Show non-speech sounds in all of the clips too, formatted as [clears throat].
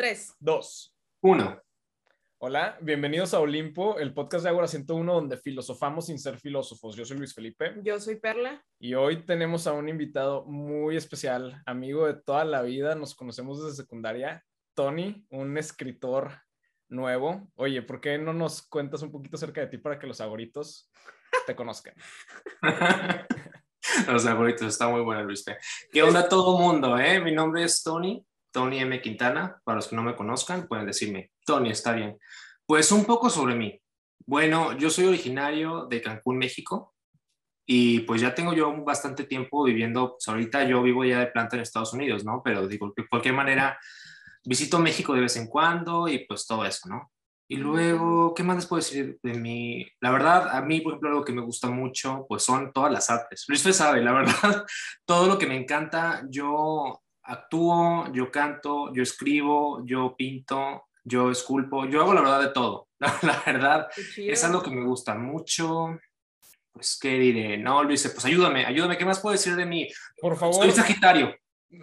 Tres. Dos. Uno. Hola, bienvenidos a Olimpo, el podcast de Ágora 101 donde filosofamos sin ser filósofos. Yo soy Luis Felipe Yo soy Perla. y hoy tenemos a un invitado muy especial, amigo de toda la vida, nos conocemos desde secundaria, Tony, un escritor nuevo. Oye, ¿por qué no nos cuentas un poquito acerca de ti para que los agoritos te conozcan? [laughs] Los favoritos, está muy bueno, Luis. ¿Qué onda todo mundo? Eh? Mi nombre es Tony, Tony M. Quintana. Para los que no me conozcan, pueden decirme, Tony, está bien. Pues un poco sobre mí. Bueno, yo soy originario de Cancún, México. Y pues ya tengo yo bastante tiempo viviendo, pues ahorita yo vivo ya de planta en Estados Unidos, ¿no? Pero digo, de cualquier manera, visito México de vez en cuando y pues todo eso, ¿no? Y luego, ¿qué más les puedo decir de mí? La verdad, a mí, por ejemplo, algo que me gusta mucho, pues son todas las artes. Luis Fe sabe, la [laughs] verdad, todo lo que me encanta, yo actúo, yo canto, yo escribo, yo pinto, yo esculpo, yo hago la verdad de todo. [laughs] La, la verdad, es algo que me gusta mucho. Pues, ¿qué diré? No, Luis, pues ayúdame, ayúdame. ¿Qué más puedo decir de mí? Por favor. Soy Sagitario.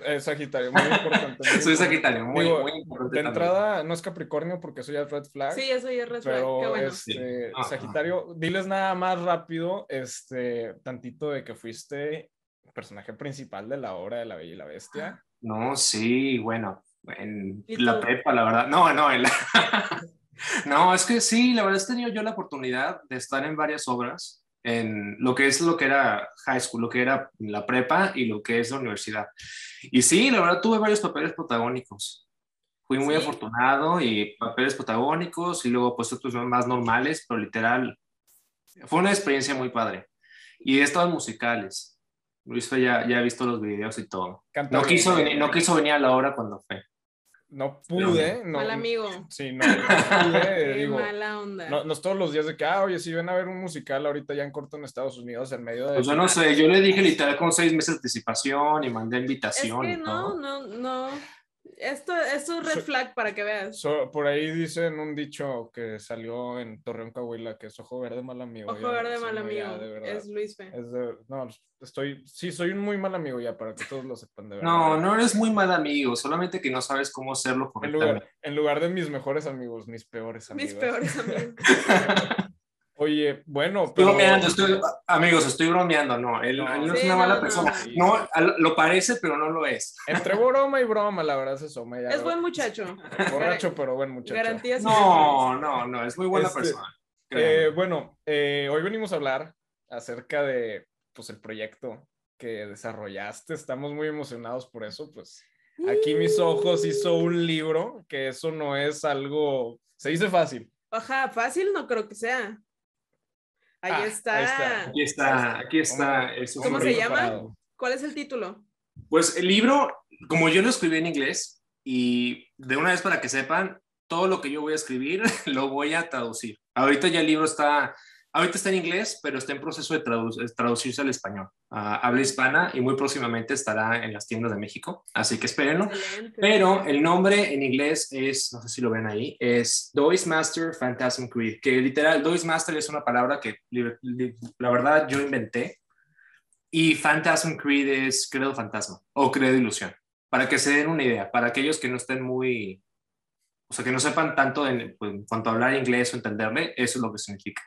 Eh, Sagitario, muy importante. muy [laughs] Soy. Sagitario, muy, Digo, muy importante. De también. entrada, no es Capricornio porque eso ya es red flag. Sí, eso ya es red flag, Pero Qué bueno. este. Sagitario, diles nada más rápido, este, tantito de que fuiste personaje principal de la obra de La Bella y la Bestia. No, sí, bueno, en ¿Y la prepa, la verdad. No, no, en la... [laughs] no, es que sí, la verdad he tenido yo la oportunidad de estar en varias obras, en lo que es lo que era high school, lo que era la prepa y lo que es la universidad. Y sí, la verdad tuve varios papeles protagónicos. Fui muy ¿Sí? afortunado y papeles protagónicos y luego pues otros más normales, pero literal, fue una experiencia muy padre. Y he estado en musicales. Luis Fe ya, ya ha visto los videos y todo. Canta No bien. quiso, venir, no quiso venir a la hora cuando fue. No pude. No, Mal amigo. Sí, no, no pude. [laughs] Qué digo, mala onda. no, no es todos los días de que, ah, oye, si ven a ver un musical ahorita ya en corto en Estados Unidos en medio de... Pues yo no sé, yo le dije literal con seis meses de anticipación y mandé es invitación que y no, todo. no, no. Esto, esto es red So- flag para que veas. So- por ahí dicen un dicho que salió en Torreón, Coahuila, que es ojo verde, mal amigo. Ojo Ya, verde, mal amigo. ya, de verdad. es Luis Fe. Es de- no, estoy, sí, soy un muy mal amigo ya, para que todos lo sepan de verdad. No, no eres muy mal amigo, solamente que no sabes cómo hacerlo En lugar, en lugar de mis mejores amigos, mis peores amigos. Mis peores amigos. [laughs] Oye, bueno, Estoy pero... bromeando, estoy- amigos, estoy bromeando, no, él, No. él no es una mala no, persona. no. Lo parece, pero no lo es. Entre broma y broma, la verdad se asoma ya. Es buen muchacho. Borracho, pero buen muchacho. Garantías. No, no, no, es muy buena Este, persona. Eh, bueno, eh, hoy venimos a hablar acerca de pues, el proyecto que desarrollaste. Estamos muy emocionados por eso. Pues aquí mis ojos hizo un libro, que eso no es algo, se dice fácil. Ajá, fácil no creo que sea. Ahí, Ah, está. ahí está. aquí está, aquí está. Eso ¿Cómo se libro. llama? preparado. ¿Cuál es el título? Pues el libro, como yo lo escribí en inglés, y de una vez para que sepan, todo lo que yo voy a escribir [laughs] lo voy a traducir. Ahorita ya el libro está, ahorita está en inglés, pero está en proceso de tradu- traducirse al español. a habla hispana y muy próximamente estará en las tiendas de México, así que espérenlo. Excelente. Pero el nombre en inglés es, no sé si lo ven ahí, es Dois Master Phantasm Creed, que literal, Dois Master es una palabra que la verdad yo inventé. Y Phantasm Creed es credo fantasma o credo ilusión. Para que se den una idea, para aquellos que no estén muy, o sea, que no sepan tanto en, pues, en cuanto a hablar inglés o entenderle, eso es lo que significa.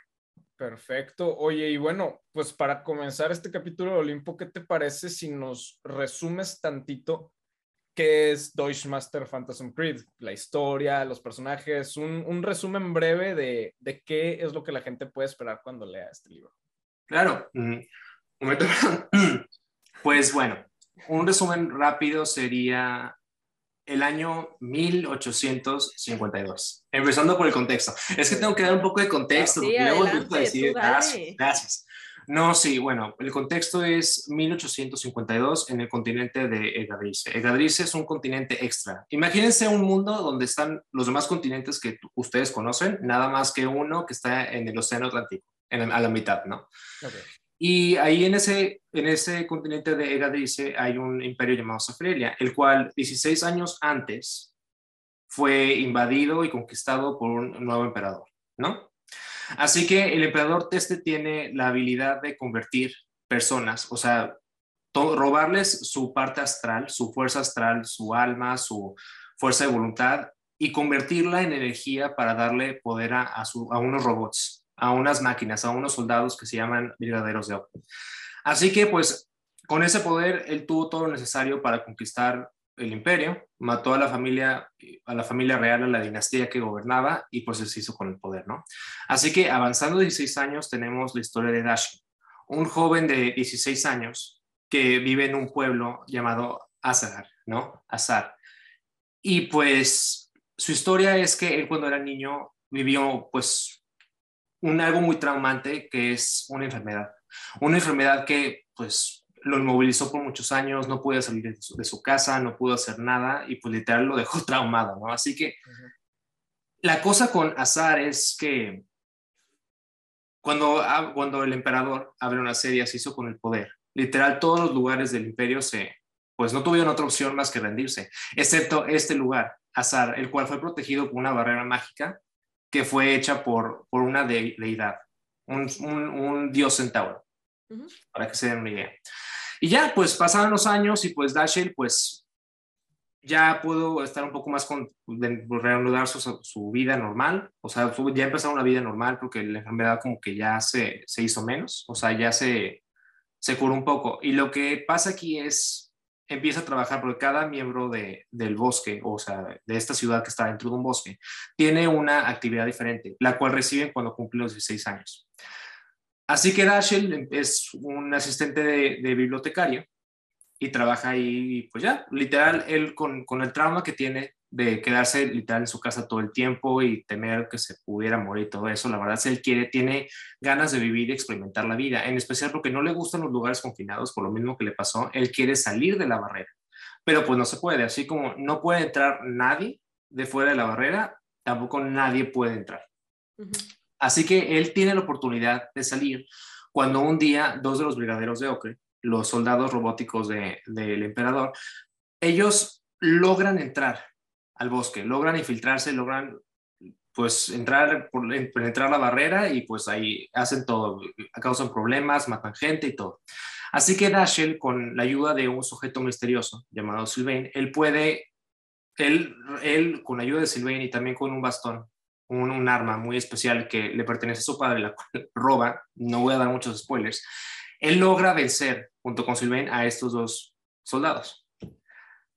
Perfecto. Oye, y bueno, pues para comenzar este capítulo de Olimpo, ¿qué te parece si nos resumes tantito qué es Deutsche Master Phantasm Creed? La historia, los personajes, un, un resumen breve de, de qué es lo que la gente puede esperar cuando lea este libro. Claro. Mm, un momento. [clears throat] Pues bueno, un resumen rápido sería el año 1852. Empezando por el contexto. Es que tengo que dar un poco de contexto. Sí, porque adelante, empiezo a decir, tú dale. gracias, gracias. No, sí, bueno, el contexto es 1852 en el continente de Egadrice. Egadrice es un continente extra. Imagínense un mundo donde están los demás continentes que ustedes conocen, nada más que uno que está en el Océano Atlántico, en el- a la mitad, ¿no? Ok. Y ahí en ese, en ese continente de Egadrice hay un imperio llamado Safrelia, el cual 16 años antes fue invadido y conquistado por un nuevo emperador, ¿no? Así que el emperador este tiene la habilidad de convertir personas, o sea, robarles su parte astral, su fuerza astral, su alma, su fuerza de voluntad y convertirla en energía para darle poder a, a unos robots, a unas máquinas, a unos soldados que se llaman brigaderos de Ocre. Así que pues con ese poder él tuvo todo lo necesario para conquistar el imperio, mató a la familia, a la familia real, a la dinastía que gobernaba y pues se hizo con el poder, ¿no? Así que avanzando 16 años tenemos la historia de Dashi, un joven de 16 años que vive en un pueblo llamado Azar, ¿no? Azar. Y pues su historia es que él cuando era niño vivió pues un algo muy traumante que es una enfermedad. Una enfermedad que pues lo inmovilizó por muchos años, no pudo salir de su, de su, casa, no pudo hacer nada y pues literal lo dejó [laughs] traumado, ¿no? Así que uh -huh. la cosa con Azar es que cuando, cuando el emperador abre una serie se hizo con el poder, literal todos los lugares del imperio se, pues no tuvieron otra opción más que rendirse, excepto este lugar, Azar, el cual fue protegido por una barrera mágica que fue hecha por, por una de, deidad, un, un, un dios centauro, uh -huh. para que se den una idea. Y ya, pues pasaron los años y pues Dashiell, pues ya pudo estar un poco más con, de, reanudar su, su, vida normal, o sea, ya empezó una vida normal porque la enfermedad como que ya se, se hizo menos, o sea, ya se, se curó un poco. Y lo que pasa aquí es, empieza a trabajar porque cada miembro de, del bosque, o sea, de esta ciudad que está dentro de un bosque, tiene una actividad diferente, la cual reciben cuando cumplen los 16 años. Así que Dashiell es un asistente de, bibliotecario y trabaja ahí, y pues ya, literal, él con, con, el trauma que tiene de quedarse literal en su casa todo el tiempo y temer que se pudiera morir y todo eso, la verdad es que él quiere, tiene ganas de vivir y experimentar la vida, en especial porque no le gustan los lugares confinados, por lo mismo que le pasó, él quiere salir de la barrera, pero pues no se puede, así como no puede entrar nadie de fuera de la barrera, tampoco nadie puede entrar. Uh -huh. Así que él tiene la oportunidad de salir cuando un día dos de los brigaderos de Ocre, los soldados robóticos del de, de emperador, ellos logran entrar al bosque, logran infiltrarse, logran pues entrar, penetrar la barrera y pues ahí hacen todo, causan problemas, matan gente y todo. Así que Dashiell, con la ayuda de un sujeto misterioso llamado Sylvain, él puede, él, él con la ayuda de Sylvain y también con un bastón, un, arma muy especial que le pertenece a su padre, la [laughs] roba, no voy a dar muchos spoilers, él logra vencer junto con Sylvain a estos dos soldados.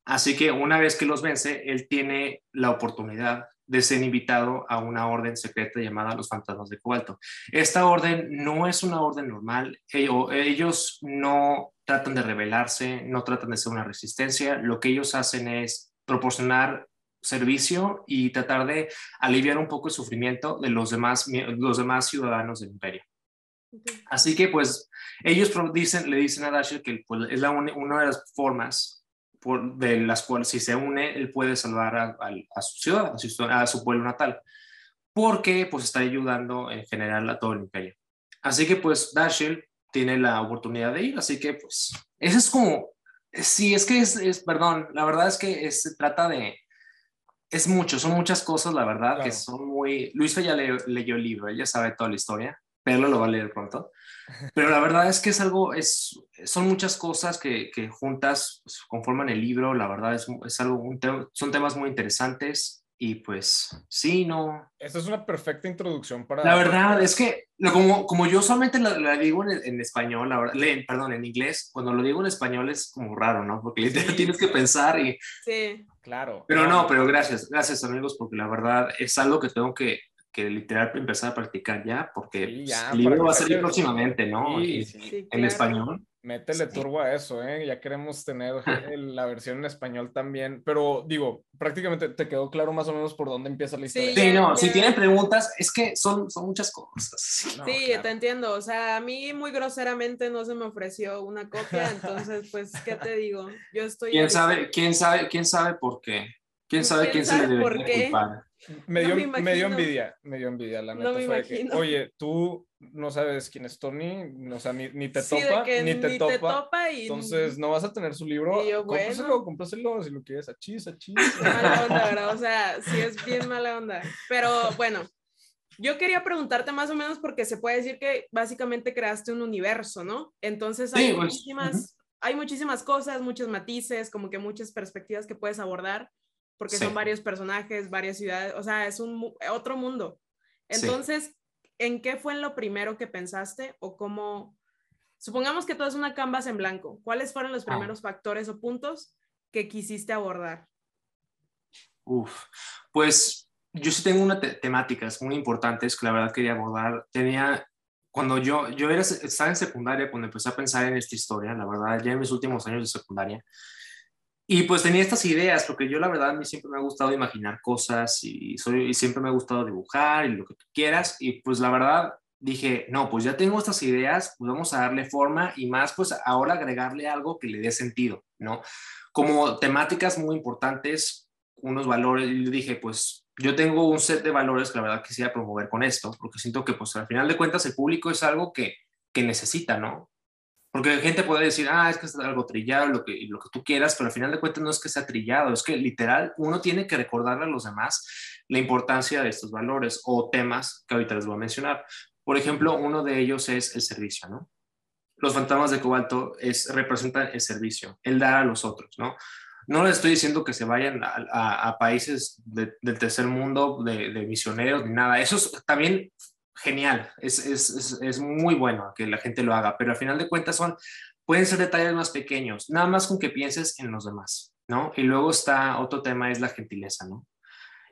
Así que una vez que los vence, él tiene la oportunidad de ser invitado a una orden secreta llamada los fantasmas de cobalto. Esta orden no es una orden normal, ellos no tratan de rebelarse, no tratan de ser una resistencia, lo que ellos hacen es proporcionar servicio y tratar de aliviar un poco el sufrimiento de los demás, los demás ciudadanos del imperio. Okay. Así que pues ellos dicen, le dicen a Dashiell que pues, es la una de las formas por, de las cuales si se une él puede salvar a, a, a su ciudad, a su, a su, pueblo natal, porque pues está ayudando en general a todo el imperio. Así que pues Dashiell tiene la oportunidad de ir, así que pues eso es como, sí, es que es, es perdón, la verdad es que es, se trata de, es mucho, son muchas cosas, la verdad, claro. que son muy... Luisa ya le, leyó el libro, ella sabe toda la historia, pero lo va a leer pronto. Pero la verdad es que es algo, es, son muchas cosas que, que juntas pues, conforman el libro, la verdad es, es algo, un son temas muy interesantes y pues sí, no. Esta es una perfecta introducción para... La verdad es que como, como yo solamente la, la digo en, en, español, la verdad, le, perdón, en inglés, cuando lo digo en español es como raro, ¿no? Porque sí. tienes que pensar y... Sí. Claro. Pero claro. no, pero gracias, gracias amigos, porque la verdad es algo que tengo que, que literal empezar a practicar ya, porque sí, ya, el libro va a salir próximamente, ¿no? Sí, sí, en claro. español. Métele turbo a eso, ¿eh? Ya queremos tener [laughs] la versión en español también, pero digo, prácticamente te quedó claro más o menos por dónde empieza la historia. Sí, no, si tienen preguntas, es que son, son muchas cosas. Sí, no, claro. te entiendo, o sea, a mí muy groseramente no se me ofreció una copia, entonces, pues, ¿qué te digo? Yo estoy... ¿Quién sabe, quién sabe, quién sabe por qué? ¿Quién sabe quién, quién se le debe culpar? Me dio, no me, me dio, envidia, me dio envidia, la neta. No me imagino. Que, Oye, tú no sabes quién es Tony, o sea, ni, ni te sí, topa, ni, te, ni topa, te topa. y... Entonces, no vas a tener su libro. Y yo, cómpraselo, bueno. cómpraselo, si lo quieres, a chis, a chis. Mala onda, ¿verdad? O sea, sí es bien mala onda. Pero bueno, yo quería preguntarte más o menos porque se puede decir que básicamente creaste un universo, ¿no? Entonces hay sí, pues, muchísimas, uh -huh. hay muchísimas cosas, muchos matices, como que muchas perspectivas que puedes abordar porque son varios personajes, varias ciudades, o sea, es un otro mundo. Entonces, ¿en qué fue lo primero que pensaste o cómo? Supongamos que todo es una canvas en blanco. ¿Cuáles fueron los ah. primeros factores o puntos que quisiste abordar? Uf, pues yo sí tengo unas temáticas muy importantes que la verdad quería abordar. Tenía, cuando yo, yo era, estaba en secundaria, cuando empecé a pensar en esta historia, la verdad, ya en mis últimos años de secundaria, y pues tenía estas ideas, porque yo la verdad a mí siempre me ha gustado imaginar cosas y, soy, y siempre me ha gustado dibujar y lo que tú quieras. Y pues la verdad dije, no, pues ya tengo estas ideas, pues vamos a darle forma y más pues ahora agregarle algo que le dé sentido, ¿no? Como temáticas muy importantes, unos valores, y dije, pues yo tengo un set de valores que la verdad quisiera promover con esto, porque siento que pues al final de cuentas el público es algo que, que necesita, ¿no? Porque gente puede decir, ah, es que es algo trillado, lo que, lo que tú quieras, pero al final de cuentas no es que sea trillado, es que literal uno tiene que recordarle a los demás la importancia de estos valores o temas que ahorita les voy a mencionar. Por ejemplo, uno de ellos es el servicio, ¿no? Los fantasmas de cobalto es, representan el servicio, el dar a los otros, ¿no? No les estoy diciendo que se vayan a, países del tercer mundo de, misioneros ni nada. Eso es también genial, es, es, es, muy bueno que la gente lo haga, pero al final de cuentas son, pueden ser detalles más pequeños, nada más con que pienses en los demás, ¿no? Y luego está otro tema, es la gentileza, ¿no?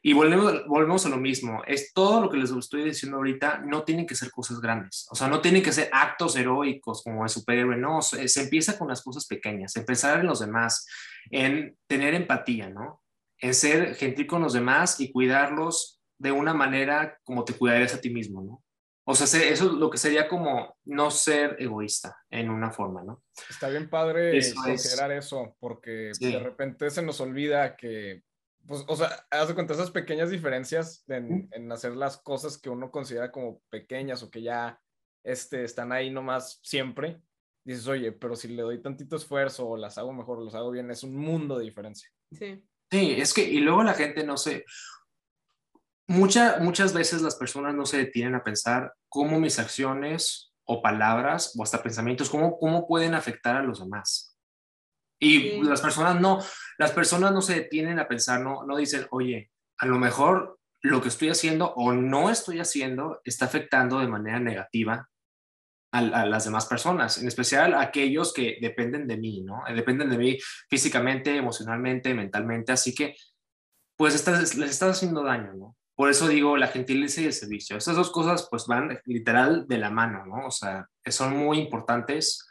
Y volvemos, volvemos a lo mismo, es todo lo que les estoy diciendo ahorita, no tienen que ser cosas grandes, o sea, no tienen que ser actos heroicos como el superhéroe, no, se, se empieza con las cosas pequeñas, empezar en los demás, en tener empatía, ¿no? En ser gentil con los demás y cuidarlos de una manera como te cuidarías a ti mismo, ¿no? O sea, eso es lo que sería como no ser egoísta en una forma, ¿no? Está bien padre considerar eso, porque de repente se nos olvida que, pues, o sea, hace cuenta esas pequeñas diferencias en, en, hacer las cosas que uno considera como pequeñas o que ya este, están ahí nomás siempre. Dices, oye, pero si le doy tantito esfuerzo o las hago mejor o las hago bien, es un mundo de diferencia. Sí. Sí, es que, y luego la gente no sé, muchas veces las personas no se detienen a pensar cómo mis acciones o palabras o hasta pensamientos, cómo, cómo pueden afectar a los demás. Y las personas no, las personas no se detienen a pensar, no, no dicen, oye, a lo mejor lo que estoy haciendo o no estoy haciendo está afectando de manera negativa a, a, las demás personas, en especial a aquellos que dependen de mí, ¿no? Dependen de mí físicamente, emocionalmente, mentalmente, así que pues estás, les estás haciendo daño, ¿no? Por eso digo la gentileza y el servicio. Esas dos cosas pues van literal de la mano, ¿no? O sea, son muy importantes.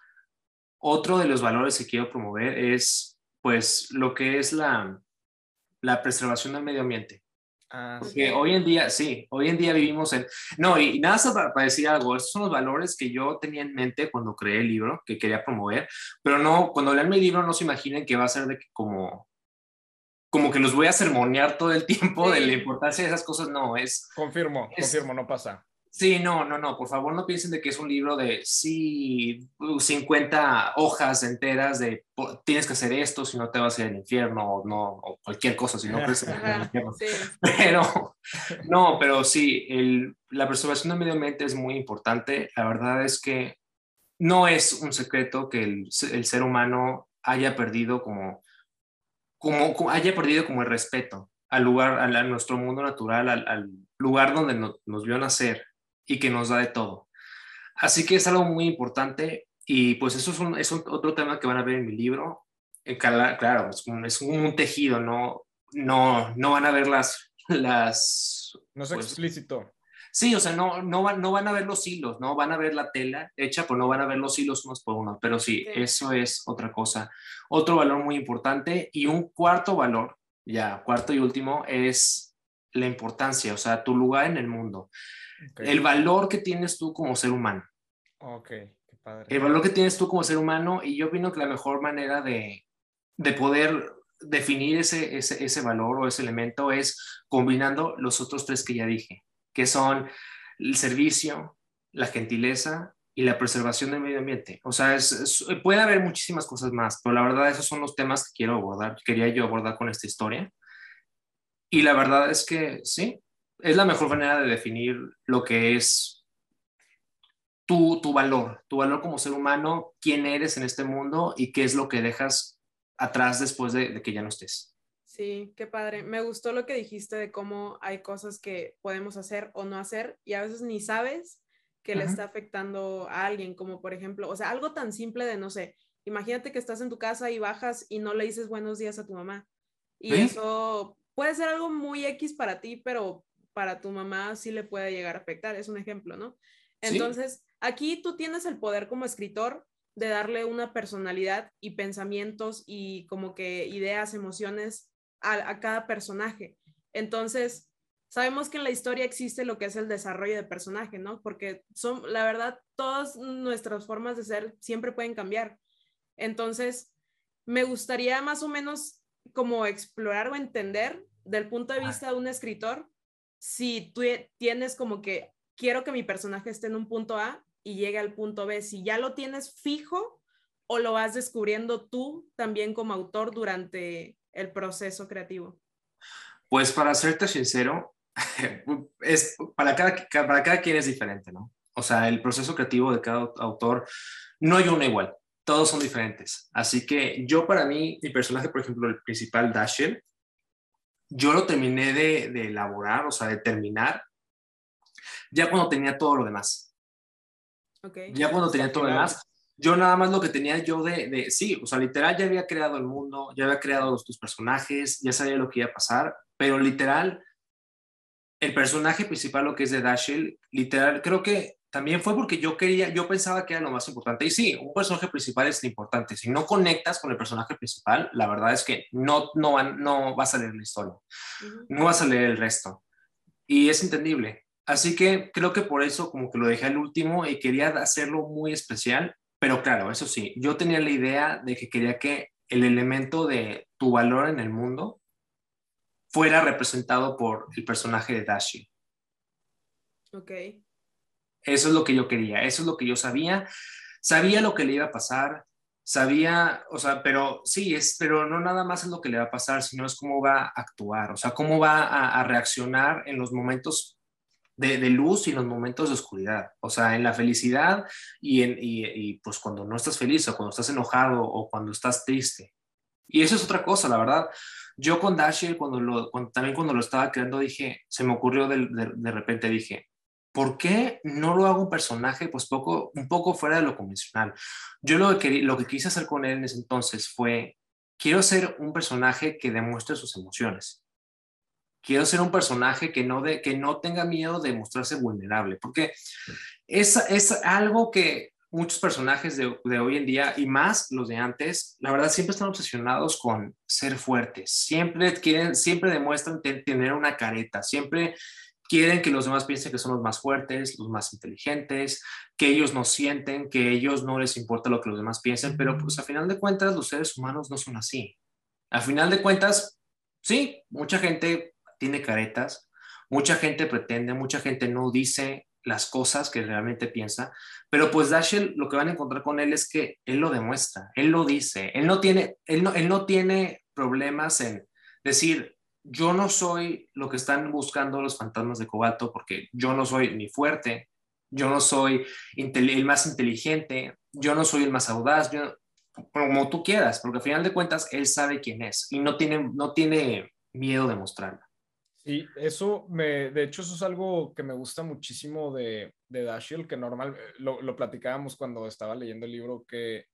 Otro de los valores que quiero promover es pues lo que es la, la preservación del medio ambiente. Ah, Porque hoy en día, sí, hoy en día vivimos en... No, y, nada para, para, decir algo, estos son los valores que yo tenía en mente cuando creé el libro, que quería promover, pero no, cuando lean mi libro no se imaginen que va a ser de como como que los voy a sermonear todo el tiempo de la importancia de esas cosas, no, es... Confirmo, confirmo, no pasa. Sí, no, no, no, por favor no piensen de que es un libro de, sí, 50 hojas enteras de tienes que hacer esto si no te vas a ir al infierno o, no, o cualquier cosa, si no crees en el infierno. [laughs] Pero, no, pero sí, el, la preservación del medio ambiente es muy importante. La verdad es que no es un secreto que el, el ser humano haya perdido como como, haya perdido como el respeto al lugar, a, nuestro mundo natural, al, lugar donde nos vio nacer y que nos da de todo. Así que es algo muy importante y pues eso es, un, es otro tema que van a ver en mi libro. claro, es un, es un, tejido, no, no, no van a ver las... las no es pues, explícito. Sí, o sea, no, no, van, no van a ver los hilos, no van a ver la tela hecha, pero no van a ver los hilos unos por uno. Pero sí, eso es otra cosa. Otro valor muy importante y un cuarto valor, ya, cuarto y último, es la importancia, o sea, tu lugar en el mundo. El valor que tienes tú como ser humano. Ok, qué padre. El valor que tienes tú como ser humano y yo opino que la mejor manera de, de poder definir ese, ese, ese valor o ese elemento es combinando los otros tres que ya dije que son el servicio, la gentileza y la preservación del medio ambiente. O sea, puede haber muchísimas cosas más, pero la verdad esos son los temas que quiero abordar, quería yo abordar con esta historia. Y la verdad es que sí, es la mejor manera de definir lo que es tu, tu valor, tu valor como ser humano, quién eres en este mundo y qué es lo que dejas atrás después de, de que ya no estés. Sí, qué padre. Me gustó lo que dijiste de cómo hay cosas que podemos hacer o no hacer y a veces ni sabes que le está afectando a alguien, como por ejemplo, o sea, algo tan simple de, no sé, imagínate que estás en tu casa y bajas y no le dices buenos días a tu mamá. Y eso puede ser algo muy X para ti, pero para tu mamá sí le puede llegar a afectar, es un ejemplo, ¿no? Entonces, aquí tú tienes el poder como escritor de darle una personalidad y pensamientos y como que ideas, emociones a, cada personaje. Entonces, sabemos que en la historia existe lo que es el desarrollo de personaje, ¿no? Porque son, la verdad, todas nuestras formas de ser siempre pueden cambiar. Entonces, me gustaría más o menos como explorar o entender del punto de vista de un escritor, si tú tienes como que quiero que mi personaje esté en un punto A y llegue al punto B, si ya lo tienes fijo o lo vas descubriendo tú también como autor durante el proceso creativo. Pues para serte sincero, [laughs] es, para, cada, para cada quien es diferente, ¿no? O sea, el proceso creativo de cada autor no hay uno igual, todos son diferentes. Así que yo para mí, mi personaje, por ejemplo, el principal, Dashiell, yo lo terminé de, de elaborar, o sea, de terminar, ya cuando tenía todo lo demás. Okay. Ya cuando tenía todo lo demás, yo nada más lo que tenía yo de, de, sí, o sea, literal ya había creado el mundo, ya había creado los, tus personajes, ya sabía lo que iba a pasar, pero literal, el personaje principal, lo que es de Dashiell, literal, creo que también fue porque yo quería, yo pensaba que era lo más importante. Y sí, un personaje principal es importante. Si no conectas con el personaje principal, la verdad es que no, no, va, no vas a leer la historia. No vas a leer el resto. Y es entendible. Así que creo que por eso como que lo dejé al último y quería hacerlo muy especial. Pero claro, eso sí, yo tenía la idea de que quería que el elemento de tu valor en el mundo fuera representado por el personaje de Dashi. Ok. Eso es lo que yo quería, eso es lo que yo sabía. Sabía lo que le iba a pasar, sabía, o sea, pero sí, es, pero no nada más es lo que le va a pasar, sino es cómo va a actuar, o sea, cómo va a, reaccionar en los momentos de, luz y los momentos de oscuridad, o sea, en la felicidad y, en, y, pues cuando no estás feliz o cuando estás enojado o cuando estás triste. Y eso es otra cosa, la verdad. Yo con Dashiell, cuando lo, también cuando lo estaba creando, dije, se me ocurrió de, de repente, dije, ¿por qué no lo hago un personaje pues poco, un poco fuera de lo convencional? Yo lo que, lo que quise hacer con él en ese entonces fue, quiero ser un personaje que demuestre sus emociones. Quiero ser un personaje que no, de, que no tenga miedo de mostrarse vulnerable, porque es, es algo que muchos personajes de, de, hoy en día y más los de antes, la verdad siempre están obsesionados con ser fuertes, siempre quieren, siempre demuestran tener una careta, siempre quieren que los demás piensen que son los más fuertes, los más inteligentes, que ellos no sienten, que ellos no les importa lo que los demás piensen, pero pues a final de cuentas los seres humanos no son así. A final de cuentas, sí, mucha gente tiene caretas, mucha gente pretende, mucha gente no dice las cosas que realmente piensa, pero pues Dashiell lo que van a encontrar con él es que él lo demuestra, él lo dice, él no tiene, él no, él no tiene problemas en decir, yo no soy lo que están buscando los fantasmas de cobalto porque yo no soy ni fuerte, yo no soy el más inteligente, yo no soy el más audaz, yo, como tú quieras, porque al final de cuentas él sabe quién es y no tiene, no tiene miedo de mostrarlo. Sí, eso me, de hecho, eso es algo que me gusta muchísimo de, de Dashiell, que normal, lo, lo platicábamos cuando estaba leyendo el libro, que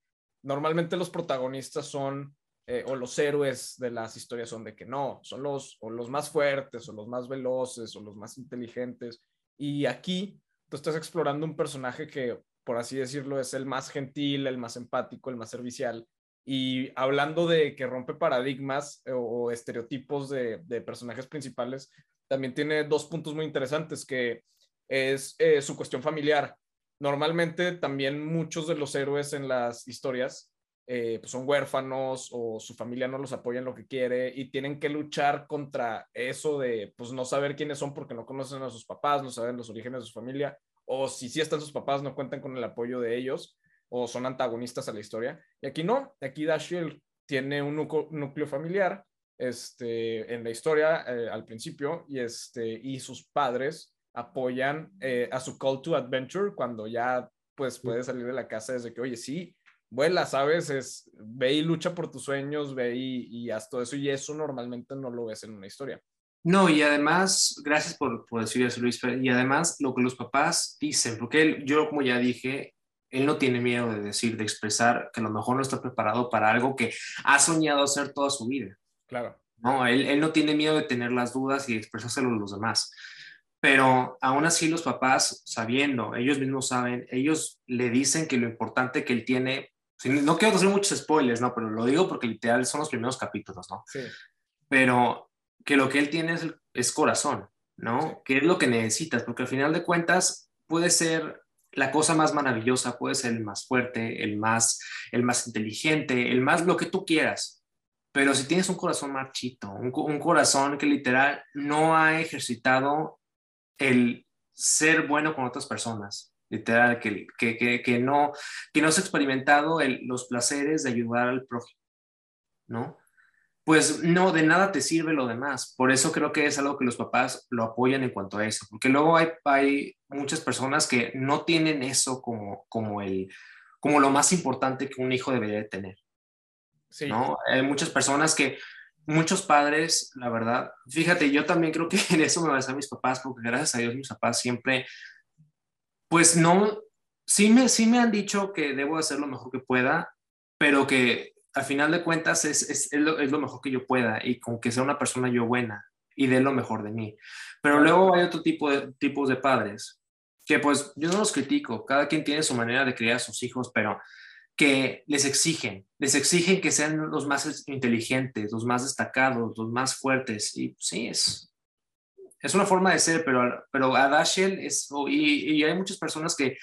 normalmente los protagonistas son eh, o los héroes de las historias son de que no, son los, o los más fuertes, o los más veloces, o los más inteligentes. Y aquí tú estás explorando un personaje que, por así decirlo, es el más gentil, el más empático, el más servicial. Y hablando de que rompe paradigmas eh, o, estereotipos de, personajes principales, también tiene dos puntos muy interesantes, que es eh, su cuestión familiar. Normalmente también muchos de los héroes en las historias eh, pues son huérfanos o su familia no los apoya en lo que quiere y tienen que luchar contra eso de pues no saber quiénes son porque no conocen a sus papás, no saben los orígenes de su familia o si sí están sus papás no cuentan con el apoyo de ellos o son antagonistas a la historia. Y aquí no, aquí Dashiell tiene un núcleo familiar este, en la historia eh, al principio y, este, y sus padres apoyan eh, a su call to adventure cuando ya pues puede salir de la casa desde que, oye, sí, vuela, ¿sabes? Es, ve y lucha por tus sueños, ve y, y haz todo eso, y eso normalmente no lo ves en una historia. No, y además, gracias por, por decir eso, Luis, y además lo que los papás dicen, porque yo como ya dije, él no tiene miedo de decir, de expresar que a lo mejor no está preparado para algo que ha soñado hacer toda su vida. Claro. No, él, él no tiene miedo de tener las dudas y expresárselo a los demás. Pero aún así los papás, sabiendo, ellos mismos saben, ellos le dicen que lo importante que él tiene, no quiero hacer muchos spoilers, ¿no? Pero lo digo porque literal son los primeros capítulos, ¿no? Sí. Pero que lo que él tiene es, es corazón, ¿no? Sí. Que es lo que necesitas, porque al final de cuentas puede ser la cosa más maravillosa, puede ser el más fuerte, el más, el más inteligente, el más lo que tú quieras. Pero si tienes un corazón marchito, un, un corazón que literal no ha ejercitado el ser bueno con otras personas, literal, que, que, que, que no, que no has experimentado el, los placeres de ayudar al prójimo, ¿no? Pues no, de nada te sirve lo demás. Por eso creo que es algo que los papás lo apoyan en cuanto a eso, porque luego hay, hay muchas personas que no tienen eso como, como, el, como lo más importante que un hijo debería de tener. Sí. ¿no? Hay muchas personas que, muchos padres, la verdad, fíjate, yo también creo que [laughs] en eso me basé a mis papás, porque gracias a Dios mis papás siempre, pues no, sí me, sí me han dicho que debo hacer lo mejor que pueda, pero que al final de cuentas es, es, es, lo, es lo mejor que yo pueda y con que sea una persona yo buena y dé lo mejor de mí. Pero luego hay otro tipo de tipos de padres que pues yo no los critico, cada quien tiene su manera de criar a sus hijos, pero que les exigen, les exigen que sean los más inteligentes, los más destacados, los más fuertes. Y sí, es, es una forma de ser, pero, pero a Dashiell es, y, y, hay muchas personas que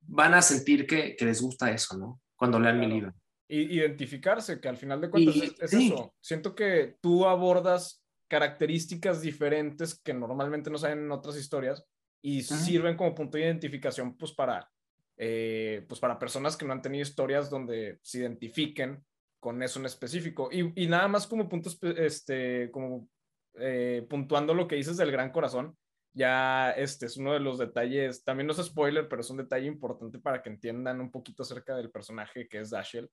van a sentir que, que les gusta eso, ¿no? Cuando lean mi libro. Identificarse, que al final de cuentas y, es, es sí. eso. Siento que tú abordas características diferentes que normalmente no salen en otras historias y -huh. sirven como punto de identificación pues para eh, pues para personas que no han tenido historias donde se identifiquen con eso en específico. Y, y nada más como puntos, este, como eh, puntuando lo que dices del gran corazón, ya este es uno de los detalles, también no es spoiler, pero es un detalle importante para que entiendan un poquito acerca del personaje que es Dashiell.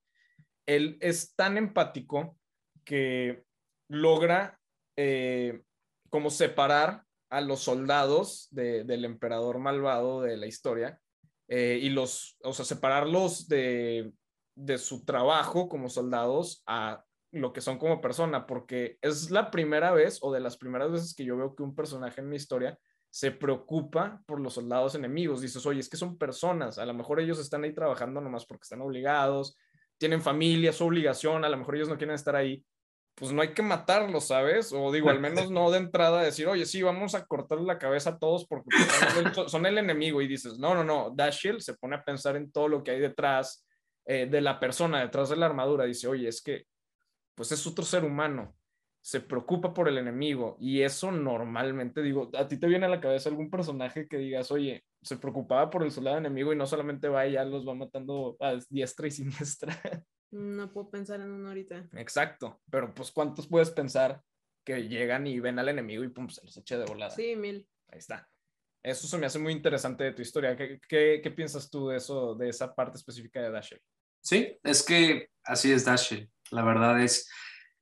Él es tan empático que logra eh, como separar a los soldados de, del emperador malvado de la historia eh, y los, o sea, separarlos de, de su trabajo como soldados a lo que son como persona, porque es la primera vez o de las primeras veces que yo veo que un personaje en mi historia se preocupa por los soldados enemigos. Dices, oye, es que son personas, a lo mejor ellos están ahí trabajando nomás porque están obligados, tienen familia, su obligación, a lo mejor ellos no quieren estar ahí, pues no hay que matarlos, ¿sabes? O digo, al menos no de entrada decir, oye, sí, vamos a cortarle la cabeza a todos porque son el, enemigo y dices, no, no, no, Dashiell se pone a pensar en todo lo que hay detrás eh, de la persona, detrás de la armadura, dice, oye, es que pues es otro ser humano, se preocupa por el enemigo y eso normalmente, digo, a ti te viene a la cabeza algún personaje que digas, oye, se preocupaba por el soldado enemigo y no solamente va y ya los va matando a diestra y [laughs] siniestra. No puedo pensar en uno ahorita. Exacto, pero pues ¿cuántos puedes pensar que llegan y ven al enemigo y pum, se los echa de volada? Sí, mil. Ahí está. Eso se me hace muy interesante de tu historia. ¿Qué, qué, qué piensas tú de eso, de esa parte específica de Dashiell? Sí, es que así es Dashiell. La verdad es,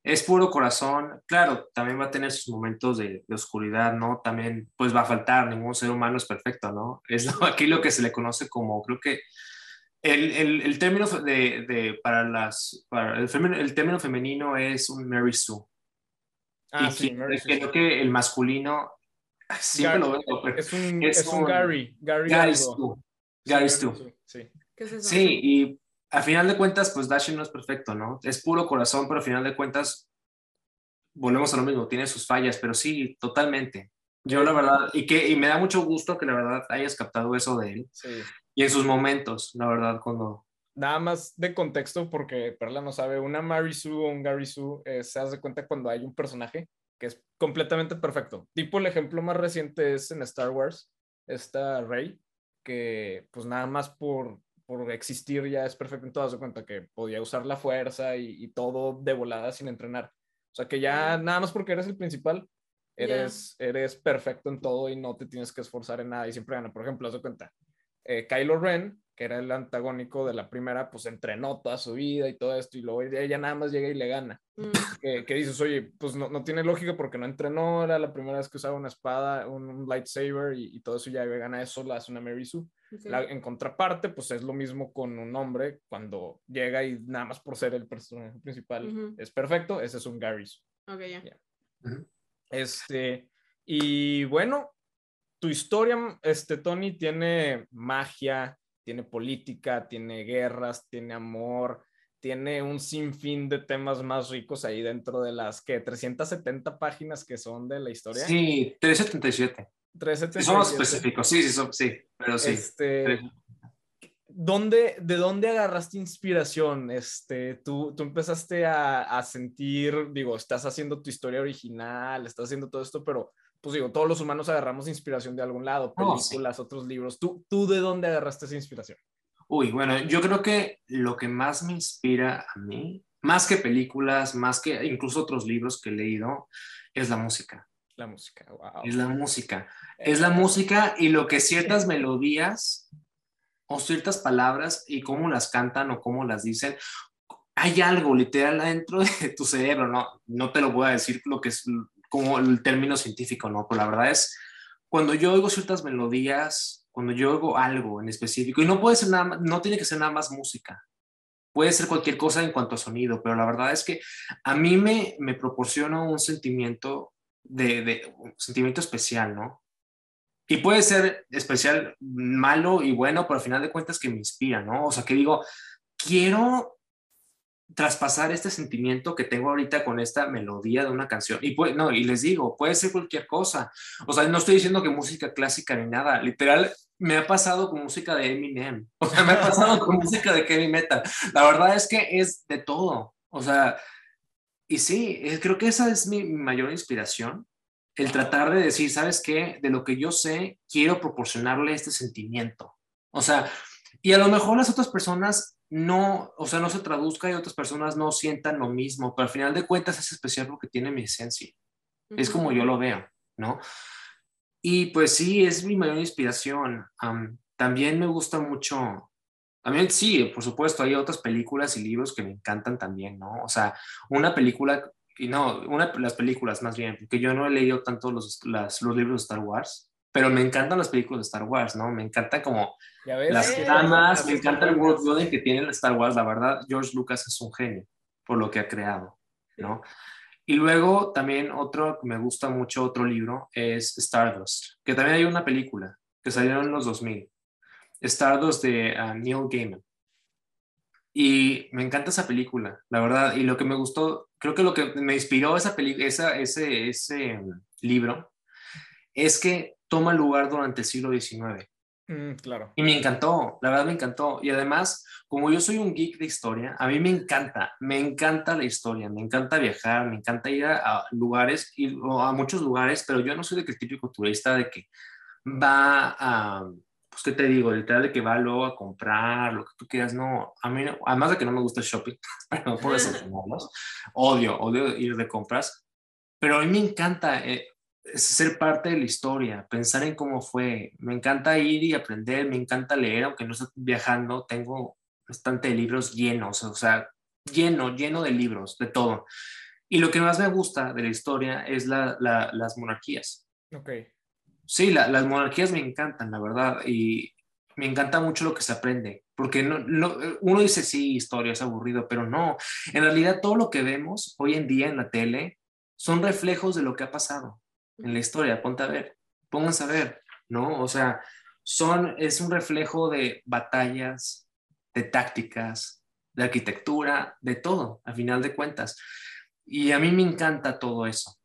es puro corazón. Claro, también va a tener sus momentos de, de, oscuridad, ¿no? También, pues va a faltar, ningún ser humano es perfecto, ¿no? Es lo, [laughs] aquí lo que se le conoce como, creo que el, el, el término de, de, para las, para el, femen, el término femenino es un Mary Sue. Ah, y sí, que, Mary Sue. Creo que el masculino, siempre Gary, lo veo, pero es un, es, es un, un Gary. Gary, Gary Stu. Gary Stu. Sí. ¿Qué es eso? Sí, y al final de cuentas, pues Dashiell no es perfecto, ¿no? Es puro corazón, pero al final de cuentas, volvemos a lo mismo, tiene sus fallas, pero sí, totalmente. Yo la verdad, y que y me da mucho gusto que la verdad hayas captado eso de él. Sí. Y en sus momentos, la verdad, cuando... Nada más de contexto, porque Perla no sabe, una Marisú o un Garisu eh, se hace cuenta cuando hay un personaje que es completamente perfecto. Tipo, el ejemplo más reciente es en Star Wars, esta Rey, que pues nada más por, por existir ya es perfecto en todas de cuenta que podía usar la fuerza y, y, todo de volada sin entrenar. O sea que ya nada más porque eres el principal, eres, yeah. eres perfecto en todo y no te tienes que esforzar en nada y siempre gana. Por ejemplo, haz de cuenta, eh, Kylo Ren, que era el antagónico de la primera, pues entrenó toda su vida y todo esto, y luego ella nada más llega y le gana. Mm. Que, dices, oye, pues no, no, tiene lógica porque no entrenó, era la primera vez que usaba una espada, un, lightsaber y, todo eso ya gana eso, la hace una Mary Sue. en contraparte, pues es lo mismo con un hombre cuando llega y nada más por ser el personaje principal es perfecto, ese es un Gary Ok, ya. Este, y bueno, tu historia, este, Tony, tiene magia, tiene política, tiene guerras, tiene amor, tiene un sinfín de temas más ricos ahí dentro de las que 370 páginas que son de la historia. Sí, 377. 377. Somos específicos, sí, sí, sí, pero sí. Este, ¿dónde, ¿De dónde agarraste inspiración? Este, tú, tú empezaste a, a sentir, digo, estás haciendo tu historia original, estás haciendo todo esto, pero pues digo, todos los humanos agarramos inspiración de algún lado, oh, películas, otros libros. ¿Tú, ¿Tú de dónde agarraste esa inspiración? Uy, bueno, yo creo que lo que más me inspira a mí, más que películas, más que incluso otros libros que he leído, es la música. La música, wow. Es la música. Es la música y lo que ciertas melodías o ciertas palabras y cómo las cantan o cómo las dicen, hay algo literal dentro [laughs] de tu cerebro, no, no te lo voy a decir lo que es como el término científico, ¿no? Pero la verdad es, cuando yo oigo ciertas melodías, cuando yo oigo algo en específico, y no puede ser nada, no tiene que ser nada más música, puede ser cualquier cosa en cuanto a sonido, pero la verdad es que a mí me, me proporciona un sentimiento de, de un sentimiento especial, ¿no? Y puede ser especial, malo y bueno, pero al final de cuentas que me inspira, ¿no? O sea, que digo, quiero traspasar este sentimiento que tengo ahorita con esta melodía de una canción. Y pues, no, y les digo, puede ser cualquier cosa. O sea, no estoy diciendo que música clásica ni nada. Literal, me ha pasado con música de Eminem. [laughs] O sea, me ha pasado con música de Kevin Metal. La verdad es que es de todo. O sea, y sí, creo que esa es mi mayor inspiración. El tratar de decir, ¿sabes qué? De lo que yo sé, quiero proporcionarle este sentimiento. O sea, y a lo mejor las otras personas no, o sea, no se traduzca y otras personas no sientan lo mismo, pero al final de cuentas es especial porque tiene mi esencia. Es como yo lo veo, ¿no? Y pues sí, es mi mayor inspiración. también me gusta mucho, también sí, por supuesto, hay otras películas y libros que me encantan también, ¿no? O sea, una película, y no, una, las películas más bien, porque yo no he leído tanto los, los libros de Star Wars, pero me encantan las películas de Star Wars, ¿no? Me encanta como las tramas, me encanta el world building que tiene Star Wars, la verdad, George Lucas es un genio por lo que ha creado, ¿no? Y luego también otro que me gusta mucho, otro libro, es Stardust, que también hay una película que salió en los 2000, Stardust de ah, Neil Gaiman. Y me encanta esa película, la verdad, y lo que me gustó, creo que lo que me inspiró esa, esa ese, ese mm, libro es que toma lugar durante el siglo XIX. Mm, claro. Y me encantó, la verdad me encantó. Y además, como yo soy un geek de historia, a mí me encanta, me encanta la historia, me encanta viajar, me encanta ir a, lugares, y a muchos lugares, pero yo no soy de que el típico turista de que va a, pues, ¿qué te digo? Literal de que va luego a comprar, lo que tú quieras, no, a mí, además de que no me gusta el shopping, [laughs] pero no puedo [laughs] odio, odio ir de compras, pero a mí me encanta, eh, ser parte de la historia, pensar en cómo fue. Me encanta ir y aprender, me encanta leer, aunque no esté viajando, tengo bastante de libros llenos, o sea, lleno, lleno de libros, de todo. Y lo que más me gusta de la historia es las monarquías. Ok. Sí, las monarquías me encantan, la verdad, y me encanta mucho lo que se aprende, porque no, uno dice, sí, historia es aburrido, pero no, en realidad todo lo que vemos hoy en día en la tele son reflejos de lo que ha pasado en la historia, ponte a ver, pónganse a ver, ¿no? O sea, son, es un reflejo de batallas, de tácticas, de arquitectura, de todo, a final de cuentas. Y a mí me encanta todo eso.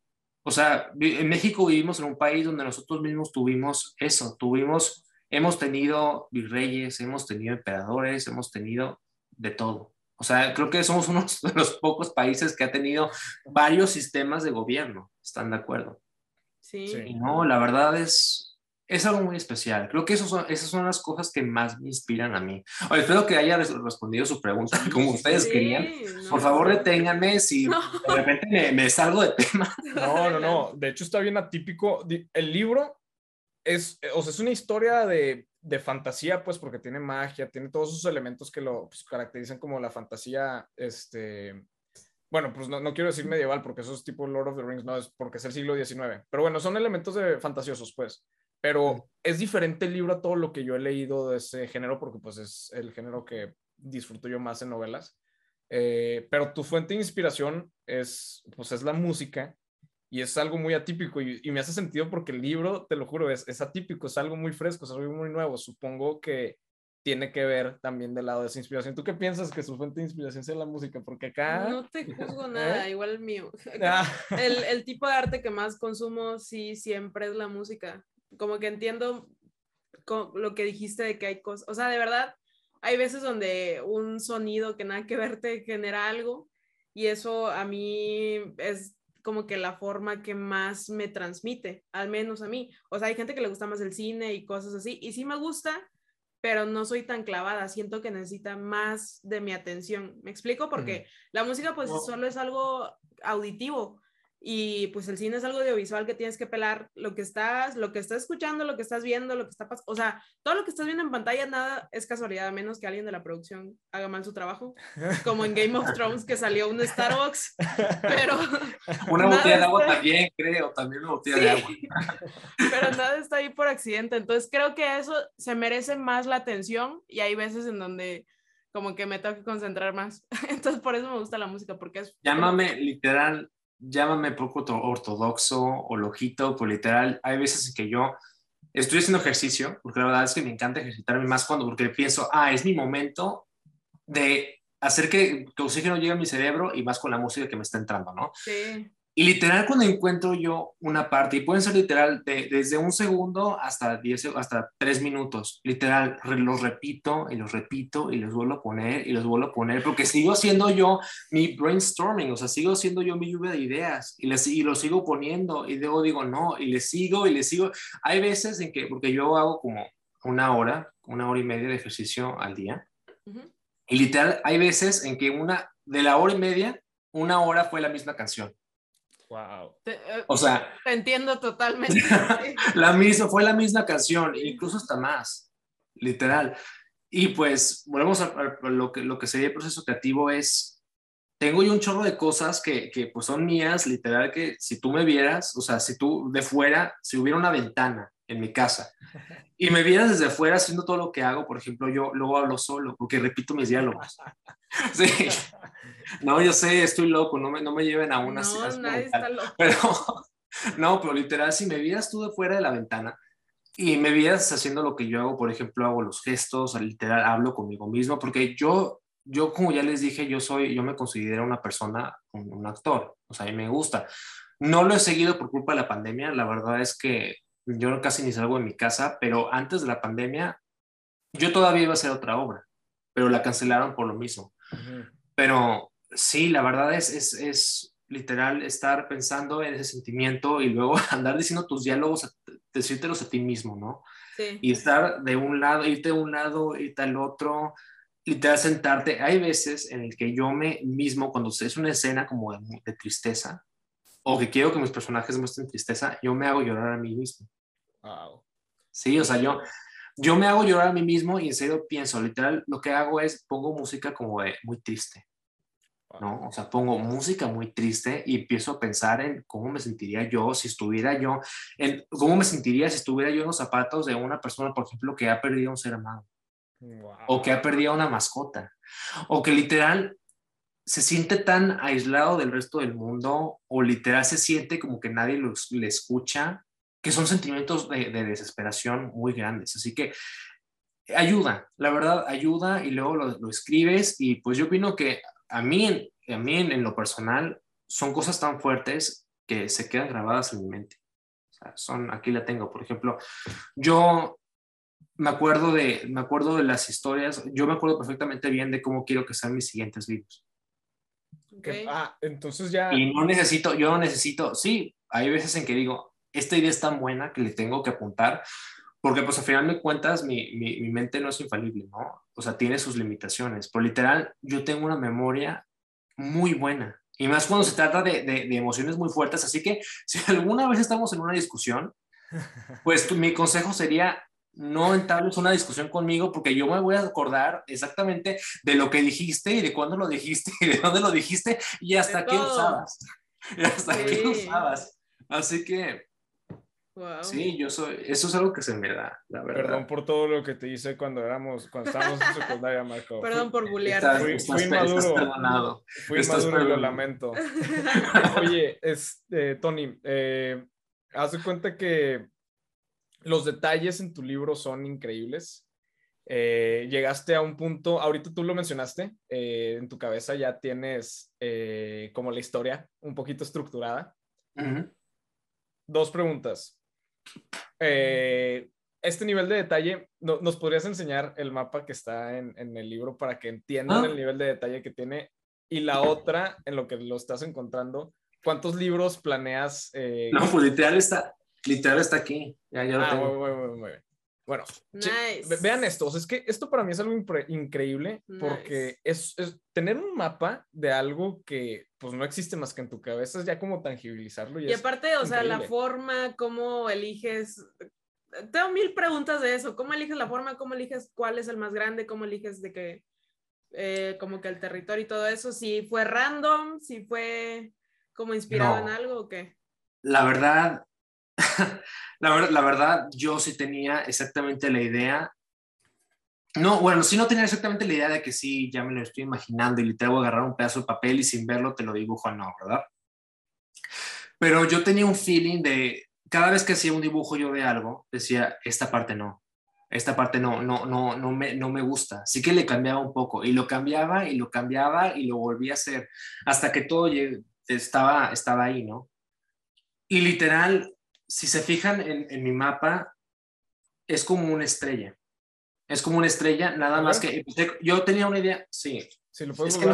O sea, en México vivimos en un país donde nosotros mismos tuvimos eso, tuvimos, hemos tenido virreyes, hemos tenido emperadores, hemos tenido de todo. O sea, creo que somos uno [laughs] de los pocos países que ha tenido varios sistemas de gobierno, ¿están de acuerdo? Sí. no, la verdad es, es algo muy especial. Creo que esos son, esas son las cosas que más me inspiran a mí. espero que haya respondido su pregunta [laughs] como ustedes querían. Por favor, deténganme si [laughs] de repente me, me, salgo de tema. [laughs] No, no, no. De hecho, está bien atípico. El libro es, o sea, es una historia de de fantasía, pues porque tiene magia, tiene todos esos elementos que lo pues, caracterizan como la fantasía, este, bueno, pues no, no, quiero decir medieval porque eso es tipo Lord of the Rings, no, es porque es el siglo XIX, pero bueno, son elementos de fantasiosos, pues, pero es diferente el libro a todo lo que yo he leído de ese género porque pues es el género que disfruto yo más en novelas, eh, pero tu fuente de inspiración es, pues es la música y es algo muy atípico y, me hace sentido porque el libro, te lo juro, es, es, atípico, es algo muy fresco, es algo muy nuevo. Supongo que tiene que ver también del lado de esa inspiración. ¿Tú qué piensas que su fuente de inspiración sea la música? Porque acá... No te juzgo [laughs] nada, ¿Eh? igual el mío. [laughs] Ah. El, el tipo de arte que más consumo, sí, siempre es la música. Como que entiendo lo que dijiste de que hay cosas, o sea, de verdad, hay veces donde un sonido que nada que ver te genera algo y eso a mí es como que la forma que más me transmite, al menos a mí. O sea, hay gente que le gusta más el cine y cosas así, y sí me gusta, pero no soy tan clavada, siento que necesita más de mi atención. ¿Me explico? Porque la música pues solo es algo auditivo, y pues el cine es algo audiovisual que tienes que pelar lo que estás, lo que estás escuchando, lo que estás viendo, lo que está pasando, o sea, todo lo que estás viendo en pantalla, nada es casualidad, a menos que alguien de la producción haga mal su trabajo, [laughs] como en Game of Thrones que salió un Starbucks, [laughs] pero... Una botella de agua también, creo, también una botella de agua. [laughs] pero nada está ahí por accidente, entonces creo que eso se merece más la atención y hay veces en donde como que me tengo que concentrar más. Entonces, por eso me gusta la música, porque es... Llámame literal llámame poco ortodoxo o lojito, pues literal, hay veces que yo estoy haciendo ejercicio, porque la verdad es que me encanta ejercitarme más cuando, porque pienso, ah, es mi momento de hacer que, que oxígeno llegue a mi cerebro y más con la música que me está entrando, ¿no? Sí. Y literal, cuando encuentro yo una parte, y pueden ser literal desde un segundo hasta 10, hasta 3 minutos, literal, los repito y los repito y los vuelvo a poner y los vuelvo a poner, porque sigo haciendo yo mi brainstorming, o sea, sigo haciendo yo mi lluvia de ideas y, les, y lo sigo poniendo y luego digo no, y le sigo y le sigo. Hay veces en que, porque yo hago como una hora, una hora y media de ejercicio al día, y literal, hay veces en que una, de la hora y media, una hora fue la misma canción. Wow. Eh, o sea, te entiendo totalmente. [laughs] la misma, fue la misma canción, incluso hasta más, literal. Y pues, volvemos a, lo, que, lo que sería el proceso creativo es, tengo yo un chorro de cosas que, que pues son mías, literal, que si tú me vieras, o sea, si tú de fuera, si hubiera una ventana en mi casa [laughs] y me vieras desde fuera haciendo todo lo que hago, por ejemplo, yo luego hablo solo porque repito mis diálogos. [laughs] Sí. No, yo sé, estoy loco, no me, no me lleven a una... No, nadie está loco. Pero, [laughs] no, pero literal, si me vieras tú de fuera de la ventana y me vieras haciendo lo que yo hago, por ejemplo, hago los gestos, literal, hablo conmigo mismo, porque yo, yo como ya les dije, yo soy, yo me considero una persona, un, un actor, o sea, a mí me gusta. No lo he seguido por culpa de la pandemia, la verdad es que yo casi ni salgo de mi casa, pero antes de la pandemia, yo todavía iba a hacer otra obra, pero la cancelaron por lo mismo. Pero sí, la verdad es, es, es, literal estar pensando en ese sentimiento y luego [laughs] andar diciendo tus diálogos, decírtelos a ti mismo, ¿no? Sí. Y estar de un lado, irte de un lado, irte al otro, literal sentarte. Hay veces en el que yo me mismo, cuando es una escena como de, de tristeza, o que quiero que mis personajes muestren tristeza, yo me hago llorar a mí mismo. Wow. Sí, o sea, yo, yo me hago llorar a mí mismo y en serio pienso, literal, lo que hago es pongo música como de muy triste. ¿no? O sea, pongo música muy triste y empiezo a pensar en cómo me sentiría yo si estuviera yo, en cómo me sentiría si estuviera yo en los zapatos de una persona, por ejemplo, que ha perdido un ser amado. O que ha perdido una mascota. O que literal se siente tan aislado del resto del mundo o literal se siente como que nadie lo, le escucha, que son sentimientos de, desesperación muy grandes. Así que ayuda, la verdad, ayuda y luego lo, escribes y pues yo opino que a mí, a mí en, lo personal son cosas tan fuertes que se quedan grabadas en mi mente. son, aquí la tengo, por ejemplo, yo me acuerdo de, me acuerdo de las historias, yo me acuerdo perfectamente bien de cómo quiero que sean mis siguientes libros. Ah, entonces ya. Y no necesito, yo no necesito, sí, hay veces en que digo, esta idea es tan buena que le tengo que apuntar, porque pues al final de cuentas mi, mi, mi mente no es infalible, ¿no? O sea, tiene sus limitaciones, pero literal, yo tengo una memoria muy buena. Y más cuando se trata de, de, de emociones muy fuertes. Así que [laughs] si alguna vez estamos en una discusión, pues mi consejo sería no entables una discusión conmigo porque yo me voy a acordar exactamente de lo que dijiste y de cuándo lo dijiste y de dónde lo dijiste y hasta qué usabas. [laughs] Y hasta qué usabas. Así que Sí, yo soy, eso es algo que se me da, la verdad. Perdón por todo lo que te hice cuando éramos, cuando estábamos en secundaria, Marco. [laughs] Perdón por bullear. Fui, fui maduro. Fui maduro y lo lamento. [laughs] Oye, este, Tony, eh, haz de cuenta que los detalles en tu libro son increíbles. Eh, llegaste a un punto, ahorita tú lo mencionaste, eh, en tu cabeza ya tienes eh, como la historia un poquito estructurada. Dos preguntas. este nivel de detalle, ¿nos podrías enseñar el mapa que está en, el libro para que entiendan ah. el nivel de detalle que tiene? Y la otra, en lo que lo estás encontrando, ¿cuántos libros planeas? no, pues literal está, Literal está aquí. Ya, ya lo ah, tengo. Muy, muy, muy, Bueno, vean esto. es que esto para mí es algo increíble porque es, es, tener un mapa de algo que pues no existe más que en tu cabeza es ya como tangibilizarlo. Y, aparte, o sea, la forma, cómo eliges. Tengo mil preguntas de eso. ¿Cómo eliges la forma? ¿Cómo eliges cuál es el más grande? ¿Cómo eliges de que, eh, como que el territorio y todo eso? Si fue random, si fue como inspirado en algo o qué. La verdad, [laughs] la, la verdad, yo sí tenía exactamente la idea. No, bueno, sí no tenía exactamente la idea de que sí, ya me lo estoy imaginando y le tengo que agarrar un pedazo de papel y sin verlo te lo dibujo, no, ¿verdad? Pero yo tenía un feeling de, cada vez que hacía un dibujo yo de algo, decía, esta parte no, esta parte no, no, no, no, me, no me gusta. Así que le cambiaba un poco y lo cambiaba y lo cambiaba y lo volvía a hacer hasta que todo estaba, estaba ahí, ¿no? Y literal, si se fijan en, mi mapa, es como una estrella. Es como una estrella, nada más que yo tenía una idea, sí. lo es, que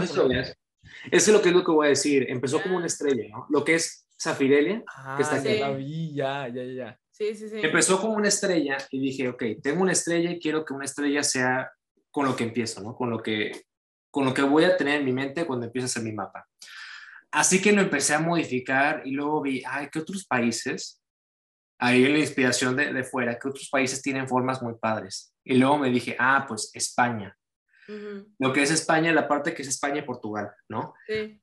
es lo que es lo que voy a decir. Empezó como una estrella, ¿no? Lo que es Zafirelia, que está aquí. La vi, ya, ya, ya. Sí, sí, sí. Empezó como una estrella y dije, ok, tengo una estrella y quiero que una estrella sea con lo que empiezo, ¿no? Con lo que, con lo que voy a tener en mi mente cuando empiece a hacer mi mapa. Así que lo empecé a modificar y luego vi, ay, ¿qué otros países ahí en la inspiración de, de, fuera, que otros países tienen formas muy padres. Y luego me dije, ah, pues España. Lo que es España, la parte que es España y Portugal, ¿no? Sí.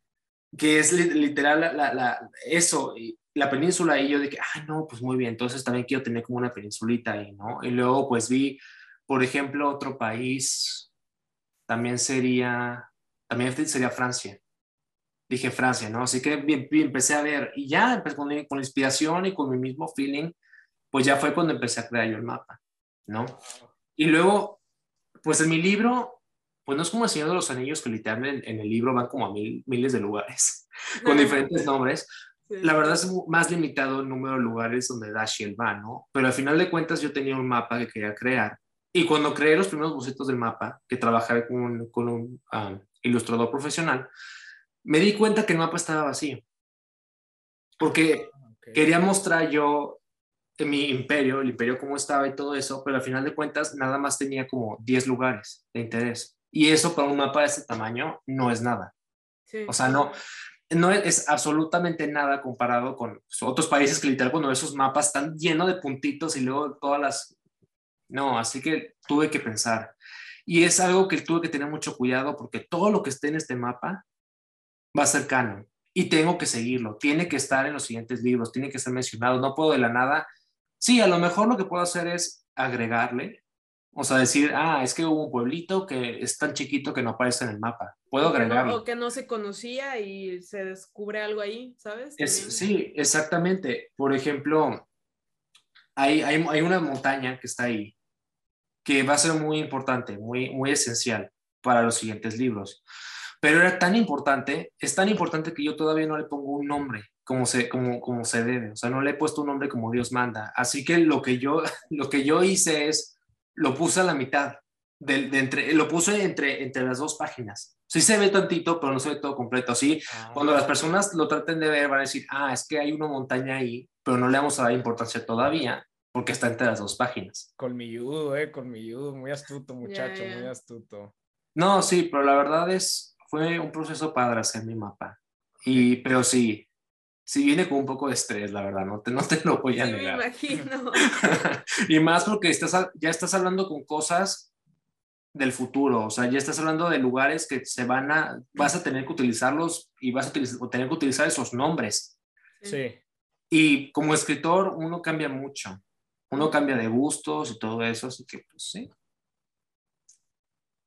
Que es literal la, la, eso, la península, y yo dije, ah, no, pues muy bien, entonces también quiero tener como una peninsulita ahí, ¿no? Y luego pues vi, por ejemplo, otro país, también sería, también sería Francia dije Francia, ¿no? Así que empecé a ver y ya empecé con, con inspiración y con mi mismo feeling, pues ya fue cuando empecé a crear yo el mapa, ¿no? Y luego, pues en mi libro, pues no es como el Señor de los Anillos, que literalmente en, el libro van como a mil, miles de lugares, [laughs] con diferentes [laughs] nombres. La verdad es más limitado el número de lugares donde Dashiell va, ¿no? Pero al final de cuentas yo tenía un mapa que quería crear. Y cuando creé los primeros bocetos del mapa, que trabajé con, con un ah, ilustrador profesional, me di cuenta que el mapa estaba vacío. Porque ah, quería mostrar yo mi imperio, el imperio cómo estaba y todo eso, pero al final de cuentas nada más tenía como 10 lugares de interés. Y eso para un mapa de ese tamaño no es nada. O sea, no, no es, absolutamente nada comparado con otros países que literal cuando esos mapas están llenos de puntitos y luego todas las... No, así que tuve que pensar. Y es algo que tuve que tener mucho cuidado porque todo lo que esté en este mapa va a ser canon y tengo que seguirlo, tiene que estar en los siguientes libros, tiene que ser mencionado, no puedo de la nada. Sí, a lo mejor lo que puedo hacer es agregarle, o sea, decir, ah, es que hubo un pueblito que es tan chiquito que no aparece en el mapa. Puedo agregarlo. o que no se conocía y se descubre algo ahí, ¿sabes? sí, exactamente. Por ejemplo, hay, hay, hay, una montaña que está ahí que va a ser muy importante, muy, muy esencial para los siguientes libros. Pero era tan importante, es tan importante que yo todavía no le pongo un nombre como se, como, como se debe, o sea, no le he puesto un nombre como Dios manda. Así que lo que yo, [laughs] lo que yo hice es, lo puse a la mitad, de, entre, lo puse entre, entre las dos páginas. Sí se ve tantito, pero no se ve todo completo. Así, ah. cuando las personas lo traten de ver, van a decir, ah, es que hay una montaña ahí, pero no le vamos a dar importancia todavía, porque está entre las dos páginas. Colmilludo, eh, colmilludo, muy astuto, muchacho, muy astuto. No, sí, pero la verdad es, fue un proceso padre hacer mi mapa. Y, pero sí, sí viene con un poco de estrés, la verdad, no te, no te lo voy a negar. Me imagino. [laughs] y más porque estás, ya estás hablando con cosas del futuro, o sea, ya estás hablando de lugares que se van a, vas a tener que utilizarlos y vas a tener que utilizar esos nombres. Sí. Y como escritor uno cambia mucho, uno cambia de gustos y todo eso, así que pues sí.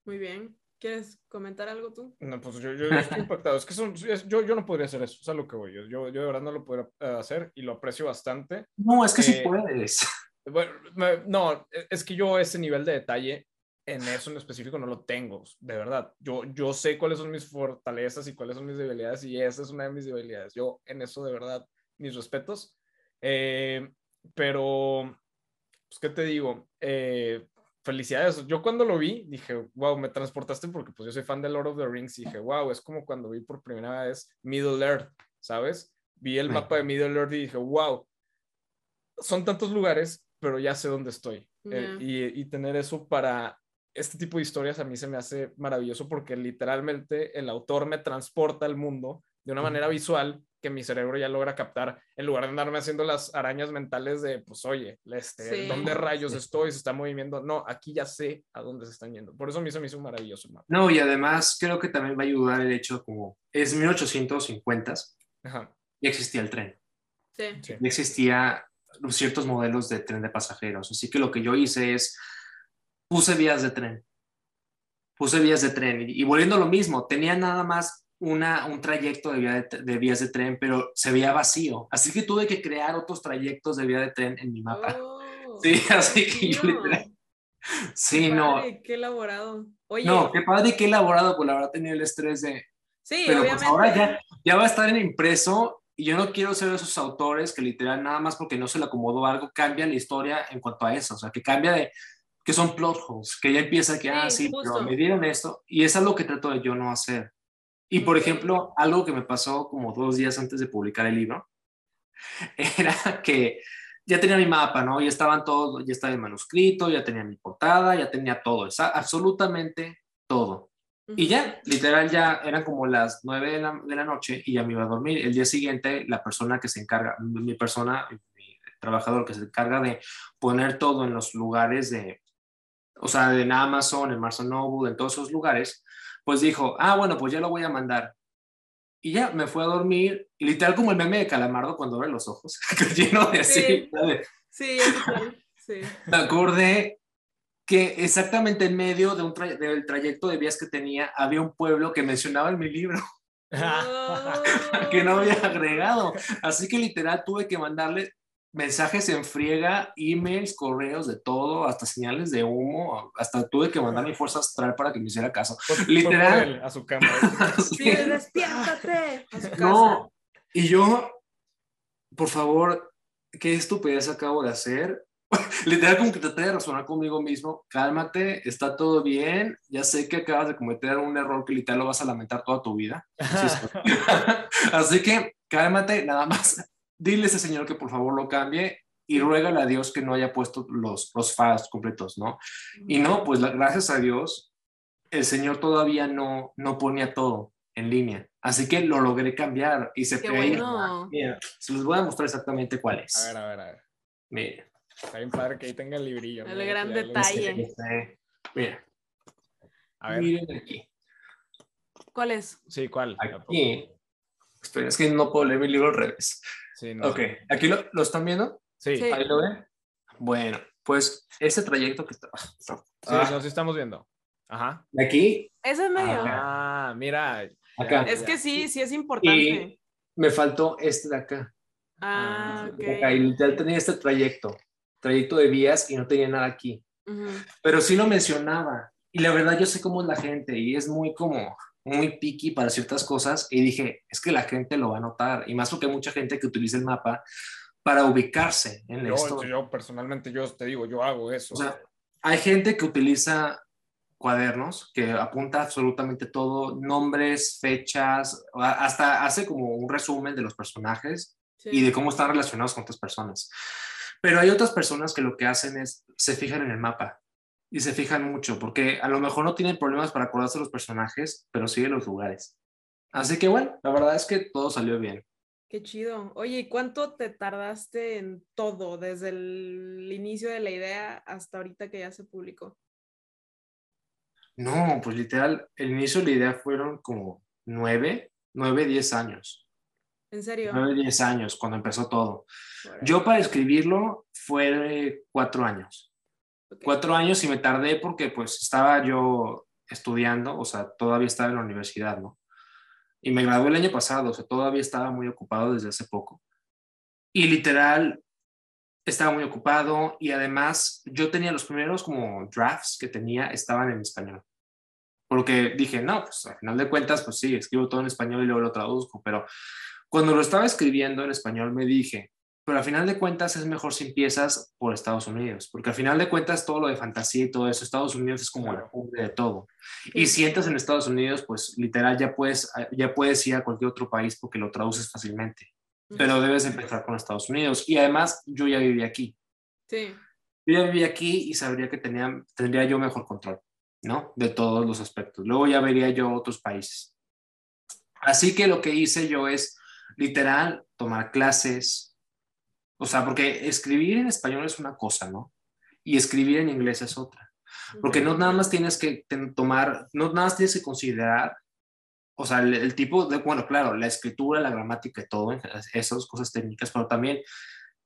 Muy bien. ¿Quieres comentar algo tú? No, pues yo, yo estoy [laughs] impactado. Es que son, yo, yo no podría hacer eso, es a lo que voy. Yo, yo, de verdad no lo podría eh, hacer y lo aprecio bastante. No, es que sí Eh, puedes. Bueno, me- no, e, es que yo ese nivel de detalle en eso en específico no lo tengo, de verdad. Yo, yo sé cuáles son mis fortalezas y cuáles son mis debilidades y esa es una de mis debilidades. Yo en eso de verdad, mis respetos. Eh, pero, pues, ¿qué te digo? Eh, felicidades. Yo cuando lo vi dije, wow, me transportaste porque pues yo soy fan de Lord of the Rings y dije, wow, es como cuando vi por primera vez Middle Earth, ¿sabes? Vi el mapa de Middle Earth y dije, wow, son tantos lugares, pero ya sé dónde estoy. Eh, y tener eso para este tipo de historias a mí se me hace maravilloso porque literalmente el autor me transporta al mundo de una manera visual que mi cerebro ya logra captar en lugar de andarme haciendo las arañas mentales de, pues, oye, este, Sí. ¿dónde rayos estoy? Se está moviendo. No, aquí ya sé a dónde se están yendo. Por eso a mí se me hizo maravilloso mapa. No, y además creo que también va a ayudar el hecho como es 1850, Ajá, ya existía el tren, Sí. sí. ya existía ciertos modelos de tren de pasajeros, así que lo que yo hice es puse vías de tren, puse vías de tren y, y volviendo a lo mismo, tenía nada más una, un trayecto de, vía de, de vías de tren, pero se veía vacío, así que tuve que crear otros trayectos de vía de tren en mi mapa. Oh, Sí, [laughs] así que yo literal- Sí, Qué no, padre, Qué elaborado. Oye, no, qué padre qué elaborado, pues la verdad tenía el estrés de, sí, pero pues obviamente. ahora ya, ya va a estar en impreso y yo no quiero ser de esos autores que literal nada más porque no se le acomodó algo cambia la historia en cuanto a eso, o sea, que cambia de que son plot holes, que ya empieza que, ah, Sí, sí, justo. pero me dieron esto y es algo que trato de yo no hacer. Y por ejemplo, algo que me pasó como dos días antes de publicar el libro [laughs] era que ya tenía mi mapa, ¿no? Ya estaban todos, ya estaba el manuscrito, ya tenía mi portada, ya tenía todo, absolutamente todo. Y ya, literal, ya eran como las nueve de la, de la noche y ya me iba a dormir. El día siguiente, la persona que se encarga, mi persona, mi trabajador que se encarga de poner todo en los lugares de, o sea, en Amazon, en Barnes Noble, en todos esos lugares, pues dijo, ah, bueno, pues ya lo voy a mandar. Y ya, me fue a dormir, y literal como el meme de Calamardo cuando abre los ojos, [laughs] lleno de así, Sí. Sí. Sí. me acordé que exactamente en medio de un tra- del trayecto de vías que tenía había un pueblo que mencionaba en mi libro [laughs] [laughs] que no había agregado. Así que literal tuve que mandarle mensajes en friega, emails, correos, de todo, hasta señales de humo, hasta tuve que mandar mi fuerza astral para que me hiciera caso. Por Literal. él, a su cama. [laughs] Sí, despiértate. a su casa. No, y yo, por favor, qué estupidez acabo de hacer. [laughs] Literal, como que traté de razonar conmigo mismo. Cálmate, está todo bien. Ya sé que acabas de cometer un error que literal lo vas a lamentar toda tu vida. [laughs] Así que cálmate, nada más. Dile a ese señor que por favor lo cambie y ruégale a Dios que no haya puesto los, los files completos, ¿no? Y no, pues la- gracias a Dios, el Señor todavía no, no ponía todo en línea. Así que lo logré cambiar y se Qué bueno. Mira, se los voy a mostrar exactamente cuál es. A ver, a ver, a ver. Mira, Está bien padre que ahí tenga el librillo. El gran detalle. mira, A ver, miren aquí. ¿Cuál es? sí, ¿cuál? Aquí. Espera, es que no puedo leer mi libro al revés. Sí, no. Ok, ¿aquí lo, lo están viendo? Sí, Sí. sí, ¿Ahí lo ven? Bueno, pues ese trayecto que está... Ah, no, sí estamos viendo. Ajá. de aquí, Ese es medio. Ah, mira. Acá. Es que sí, sí es importante. y me faltó este de acá. Ah, Ah, ok. de acá, y literal tenía este trayecto, trayecto de vías y no tenía nada aquí. Pero sí lo mencionaba. Y la verdad yo sé cómo es la gente y es muy como, muy picky para ciertas cosas. Y dije, es que la gente lo va a notar. Y más porque hay mucha gente que utiliza el mapa para ubicarse en Yo, esto. yo personalmente, yo te digo, yo hago eso. O sea, hay gente que utiliza cuadernos, que apunta absolutamente todo, nombres, fechas, a- hasta hace como un resumen de los personajes Sí. y de cómo están relacionados con otras personas. Pero hay otras personas que lo que hacen es, se fijan en el mapa y se fijan mucho, porque a lo mejor no tienen problemas para acordarse de los personajes, pero sí de los lugares. Así que bueno, la verdad es que todo salió bien. Qué chido. Oye, ¿y cuánto te tardaste en todo, desde el inicio de la idea hasta ahorita que ya se publicó? No, pues literal, el inicio de la idea fueron como nueve, nueve, diez años. ¿En serio? Nueve, diez años, cuando empezó todo. Yo para escribirlo fue cuatro años. Cuatro años y me tardé porque pues estaba yo estudiando, o sea, todavía estaba en la universidad, ¿no? Y me gradué el año pasado, o sea, todavía estaba muy ocupado desde hace poco. Y literal, estaba muy ocupado y además yo tenía los primeros como drafts que tenía, estaban en español. Porque dije, no, pues al final de cuentas, pues sí, escribo todo en español y luego lo traduzco, pero cuando lo estaba escribiendo en español me dije, pero al final de cuentas es mejor si empiezas por Estados Unidos, porque al final de cuentas todo lo de fantasía y todo eso, Estados Unidos es como la cumbre de todo. Y si entras en Estados Unidos, pues literal ya puedes, ya puedes ir a cualquier otro país porque lo traduces fácilmente, pero debes empezar con Estados Unidos. Y además yo ya viví aquí. Sí. Yo ya viví aquí y sabría que tenía, tendría yo mejor control, ¿no? De todos los aspectos. Luego ya vería yo otros países. Así que lo que hice yo es literal tomar clases, o sea, porque escribir en español es una cosa, ¿no? Y escribir en inglés es otra. Porque no nada más tienes que tomar, no nada más tienes que considerar, o sea, el, tipo de, bueno, claro, la escritura, la gramática y todo, esas cosas técnicas, pero también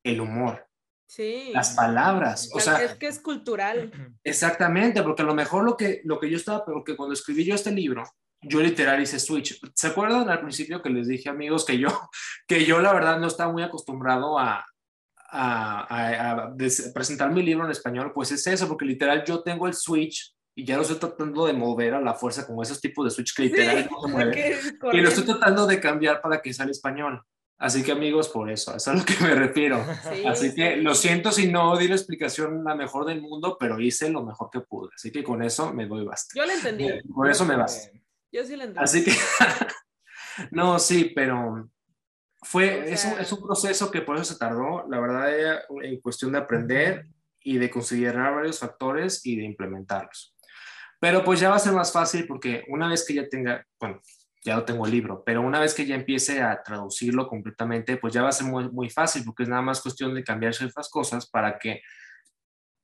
el humor. Sí. Las palabras, o sea, es que es cultural. [clears throat] Exactamente, porque a lo mejor lo que, lo que yo estaba, porque cuando escribí yo este libro, yo literal hice switch. ¿Se acuerdan al principio que les dije, amigos, que yo, [laughs] que yo la verdad no estaba muy acostumbrado a, a, presentar mi libro en español, pues es eso, porque literal yo tengo el switch y ya lo estoy tratando de mover a la fuerza con esos tipos de switch que literal [laughs] no se mueve. Y lo estoy tratando de cambiar para que salga español. Así que amigos, por eso, eso es a lo que me refiero. Así que lo siento si no di la explicación la mejor del mundo, pero hice lo mejor que pude. Así que con eso me doy basta. Yo lo entendí. Por eso me basta. Yo sí lo entendí. Así que, [laughs] no, sí, pero fue, es, un, es, un, proceso que por eso se tardó, la verdad, en cuestión de aprender y de considerar varios factores y de implementarlos. Pero pues ya va a ser más fácil porque una vez que ya tenga, bueno, ya lo tengo el libro, pero una vez que ya empiece a traducirlo completamente, pues ya va a ser muy, muy fácil porque es nada más cuestión de cambiar ciertas cosas para que,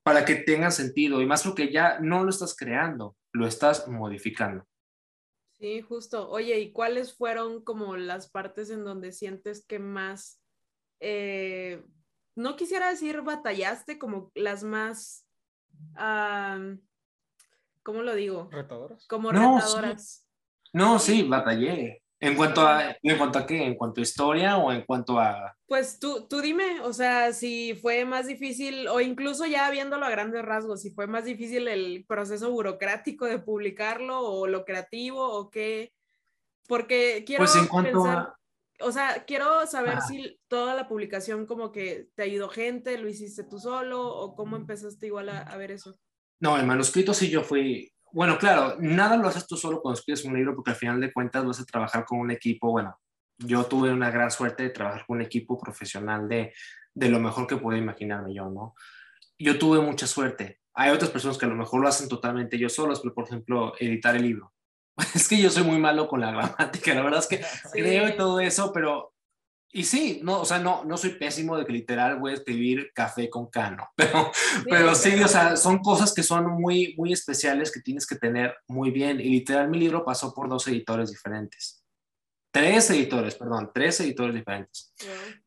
para que tenga sentido y más porque ya no lo estás creando, lo estás modificando. Sí, justo. Oye, ¿y cuáles fueron como las partes en donde sientes que más, eh, no quisiera decir batallaste, como las más, ¿cómo lo digo? Retadoras. Como retadoras. No, sí, batallé. ¿En cuanto a, en cuanto a qué? ¿En cuanto a historia o en cuanto a...? Pues tú, tú dime, o sea, si fue más difícil, o incluso ya viéndolo a grandes rasgos, si fue más difícil el proceso burocrático de publicarlo o lo creativo o qué, porque quiero pues en cuanto pensar, o sea, quiero saber si toda la publicación como que te ayudó gente, lo hiciste tú solo o cómo empezaste igual a, a ver eso. No, el manuscrito sí yo fui, bueno, claro, nada lo haces tú solo cuando escribes un libro porque al final de cuentas vas a trabajar con un equipo, bueno, yo tuve una gran suerte de trabajar con un equipo profesional de, de lo mejor que puedo imaginarme yo, ¿no? Yo tuve mucha suerte. Hay otras personas que a lo mejor lo hacen totalmente yo solos, pero por ejemplo, editar el libro. [laughs] Es que yo soy muy malo con la [laughs] gramática, la verdad es que [laughs] creo y todo eso, pero y sí, no, o sea, no, no soy pésimo de que literal voy a escribir café con cano, [laughs] pero sí, pero sí o sea, son cosas que son muy, muy especiales que tienes que tener muy bien. Y literal, mi libro pasó por dos editores diferentes. Tres editores, perdón, tres editores diferentes.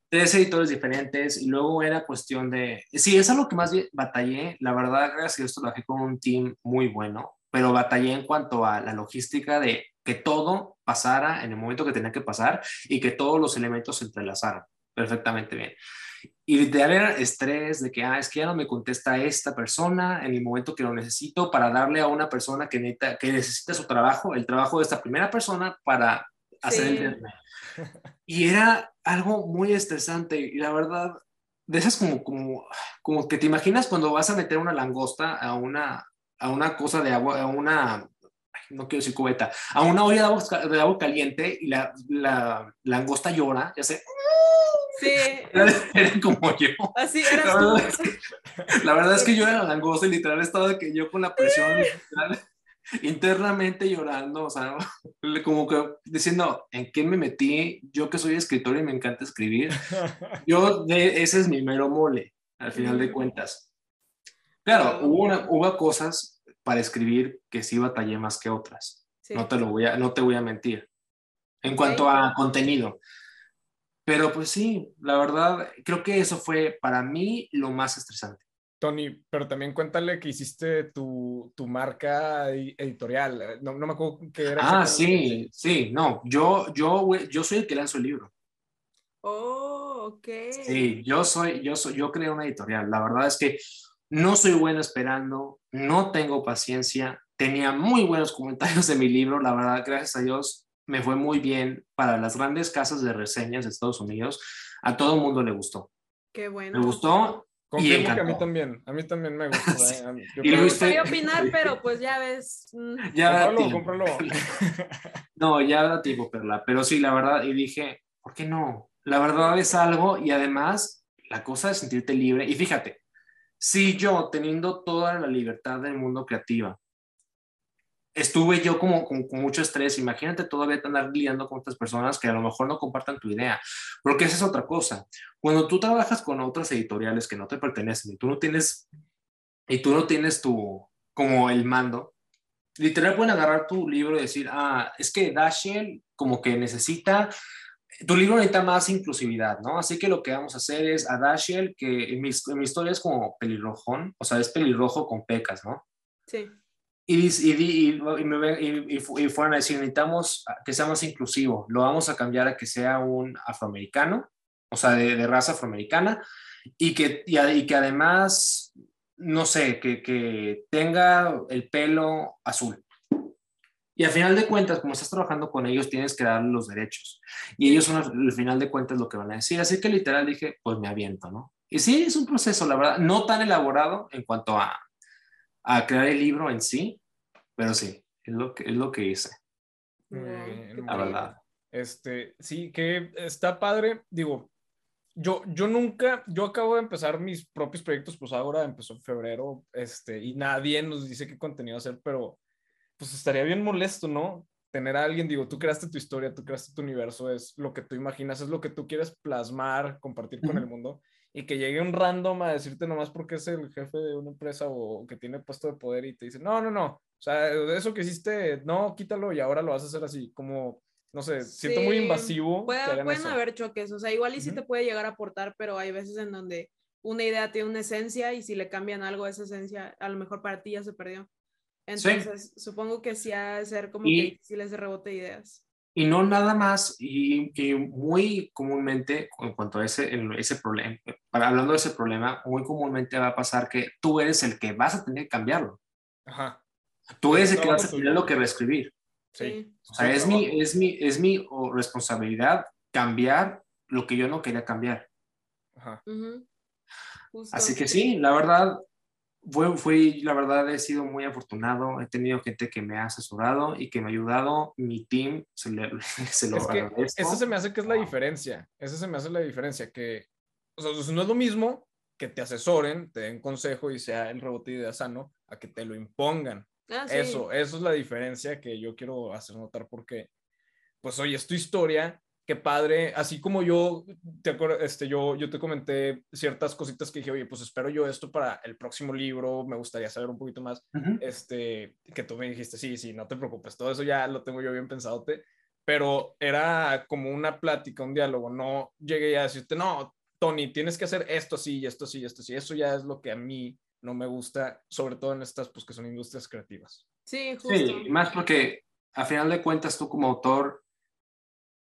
Tres editores diferentes y luego era cuestión de... Sí, es algo que más batallé. La verdad, gracias a Dios, trabajé con un team muy bueno, pero batallé en cuanto a la logística de que todo pasara en el momento que tenía que pasar y que todos los elementos se entrelazaran perfectamente bien. Y literal era estrés de que, ah, es que ya no me contesta esta persona en el momento que lo necesito para darle a una persona que, necesita, que necesita su trabajo, el trabajo de esta primera persona para hacer el Y era algo muy estresante y la verdad, de esas como, como, como que te imaginas cuando vas a meter una langosta a una, a una cosa de agua, a una no quiero decir cubeta, a una olla de agua, caliente y la, la, langosta llora, ya sé. Sí. [laughs] Era, como yo. Así eras la verdad, Es que, la verdad es que yo era la langosta y literal estaba que yo con la presión, literal, internamente llorando, o sea, como que diciendo, ¿en qué me metí? Yo que soy escritor y me encanta escribir. [laughs] Yo, de, ese es mi mero mole, al final de cuentas. Claro, hubo, hubo cosas para escribir que sí batallé más que otras. No, te lo voy a, no te voy a mentir. En cuanto a contenido. Pero pues sí, la verdad, creo que eso fue para mí lo más estresante. Tony, pero también cuéntale que hiciste tu, tu marca editorial. No, no, me acuerdo qué era. Ah, sí, sí, no, yo, yo, yo soy el que lanzó el libro. Oh, ok. Sí, yo soy, yo soy, yo creé una editorial. La verdad es que no soy bueno esperando, no tengo paciencia. Tenía muy buenos [laughs] comentarios de mi libro, la verdad, gracias a Dios, me fue muy bien para las grandes casas de reseñas de Estados Unidos. A todo el mundo le gustó. Qué bueno. Me gustó Confirmo que a mí también, a mí también me gustó. [laughs] ¿eh? me gustaría opinar, [laughs] pero pues ya ves. Mm. Ya cómpralo, no, ya da tiempo, Perla. Pero sí, la verdad, y dije, ¿por qué no? La verdad es algo, y además, la cosa de sentirte libre. Y fíjate, si yo, teniendo toda la libertad del mundo creativa, estuve yo como con, mucho estrés. Imagínate todavía andar lidiando con otras personas que a lo mejor no compartan tu idea, porque esa es otra cosa. Cuando tú trabajas con otras editoriales que no te pertenecen y tú no tienes, y tú no tienes tu, como el mando, literal pueden agarrar tu libro y decir, ah, es que Dashiell como que necesita, tu libro necesita más inclusividad, ¿no? Así que lo que vamos a hacer es a Dashiell, que en mi, en mi historia es como pelirrojón, o sea, es pelirrojo con pecas, ¿no? Sí y, y, y, y, fueron a decir, necesitamos que sea más inclusivo, lo vamos a cambiar a que sea un afroamericano, o sea, de, raza afroamericana, y que, y, que además, no sé, que, que tenga el pelo azul. Y al final de cuentas, como estás trabajando con ellos, tienes que darle los derechos. Y ellos son al final de cuentas lo que van a decir. Así que literal dije, pues me aviento, ¿no? Y sí, es un proceso, la verdad, no tan elaborado en cuanto a, a crear el libro en sí, pero sí, es lo que, es lo que hice. la verdad. Este, sí, que está padre. Digo, yo, yo nunca, yo acabo de empezar mis propios proyectos, pues ahora empezó en febrero, este, y nadie nos dice qué contenido hacer, pero pues estaría bien molesto, ¿no? Tener a alguien, digo, tú creaste tu historia, tú creaste tu universo, es lo que tú imaginas, es lo que tú quieres plasmar, compartir con el mundo y que llegue un random a decirte nomás porque es el jefe de una empresa o que tiene puesto de poder y te dice, no, no, no, o sea, eso que hiciste, no, quítalo y ahora lo vas a hacer así, como, no sé, siento muy invasivo. pueden haber choques, o sea, igual y sí te puede llegar a aportar, pero hay veces en donde una idea tiene una esencia y si le cambian algo a esa esencia, a lo mejor para ti ya se perdió. Entonces, supongo que sí ha de ser como que si les rebote ideas. Y no nada más, y, muy comúnmente, en cuanto a ese, ese problema, para, hablando de ese problema, muy comúnmente va a pasar que tú eres el que vas a tener que cambiarlo. Ajá. Tú eres el que vas a tener lo que reescribir. Sí. O sea, es mi, es mi, es mi responsabilidad cambiar lo que yo no quería cambiar. Ajá. Así que sí, la verdad, fue, fue, la verdad, he sido muy afortunado. He tenido gente que me ha asesorado y que me ha ayudado. Mi team se, le, [laughs] se lo es Eso se me hace que es la diferencia. Eso se me hace la diferencia. Que, o sea, no es lo mismo que te asesoren, te den consejo y sea el rebote de idea sano, a que te lo impongan. Ah, eso, eso es la diferencia que yo quiero hacer notar porque, pues, oye, es tu historia qué padre, así como yo te este, yo, yo te comenté ciertas cositas que dije, oye, pues espero yo esto para el próximo libro, me gustaría saber un poquito más, este, que tú me dijiste, sí, sí, no te preocupes, todo eso ya lo tengo yo bien pensado, pero era como una plática, un diálogo, no llegué a decirte, no, Tony, tienes que hacer esto sí, esto sí, esto sí, eso ya es lo que a mí no me gusta, sobre todo en estas, pues que son industrias creativas. Sí, justo. Sí, más porque a final de cuentas tú como autor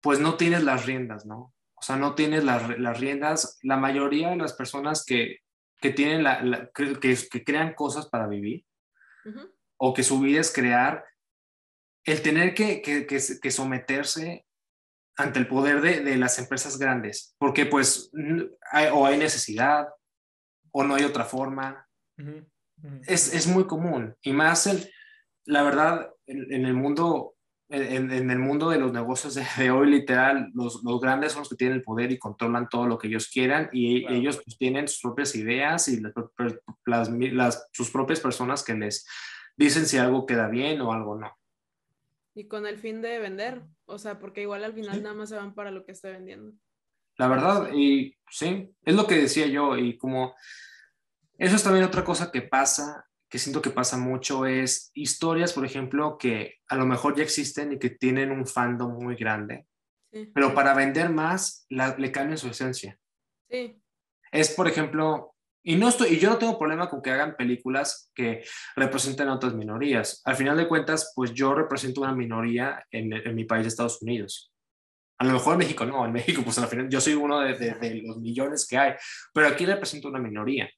pues no tienes las riendas, ¿no? O sea, no tienes las, riendas. La mayoría de las personas que, tienen la, que, que, crean cosas para vivir o que su vida es crear, el tener que, que someterse ante el poder de, las empresas grandes, porque pues o hay necesidad o no hay otra forma. Es, es, muy común y más el, la verdad en el mundo en, el mundo de los negocios de, hoy, literal, los, los, grandes son los que tienen el poder y controlan todo lo que ellos quieran y ellos pues, tienen sus propias ideas y las, las, sus propias personas que les, dicen si algo queda bien o algo no. Y con el fin de vender, o sea, porque igual al final nada más se van para lo que esté vendiendo. La verdad, y sí, es lo que decía yo, y como eso es también otra cosa que pasa, que siento que pasa mucho, es historias, por ejemplo, que a lo mejor ya existen y que tienen un fandom muy grande, pero para vender más le cambian su esencia. Sí. Es, por ejemplo, y, no estoy, y yo no tengo problema con que hagan películas que representen a otras minorías. Al final de cuentas, pues yo represento una minoría en, en mi país, Estados Unidos. A lo mejor en México no, en México, pues al final yo soy uno de, de, los millones que hay, pero aquí represento una minoría.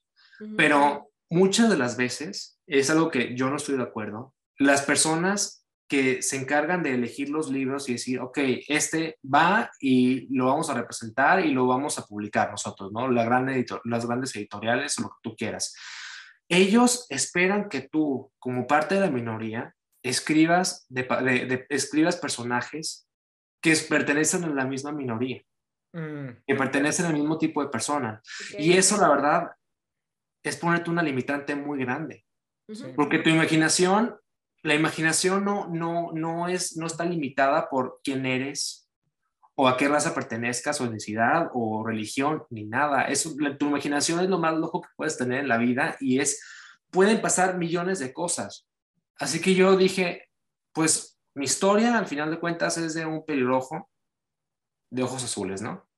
Pero muchas de las veces, es algo que yo no estoy de acuerdo, las personas que se encargan de elegir los libros y decir, ok, este va y lo vamos a representar y lo vamos a publicar nosotros, ¿no? La gran editor las grandes editoriales o lo que tú quieras. Ellos esperan que tú, como parte de la minoría, escribas, de, escribas personajes que pertenecen a la misma minoría, mm. que pertenecen al mismo tipo de persona. Y eso, la verdad, es ponerte una limitante muy grande. Porque tu imaginación la imaginación no, no, no, es, no está limitada por quién eres o a qué raza pertenezcas o etnicidad o religión ni nada. Es, tu imaginación es lo más loco que puedes tener en la vida y es, pueden pasar millones de cosas. Así que yo dije, pues mi historia al final de cuentas es de un pelirrojo de ojos azules, ¿no?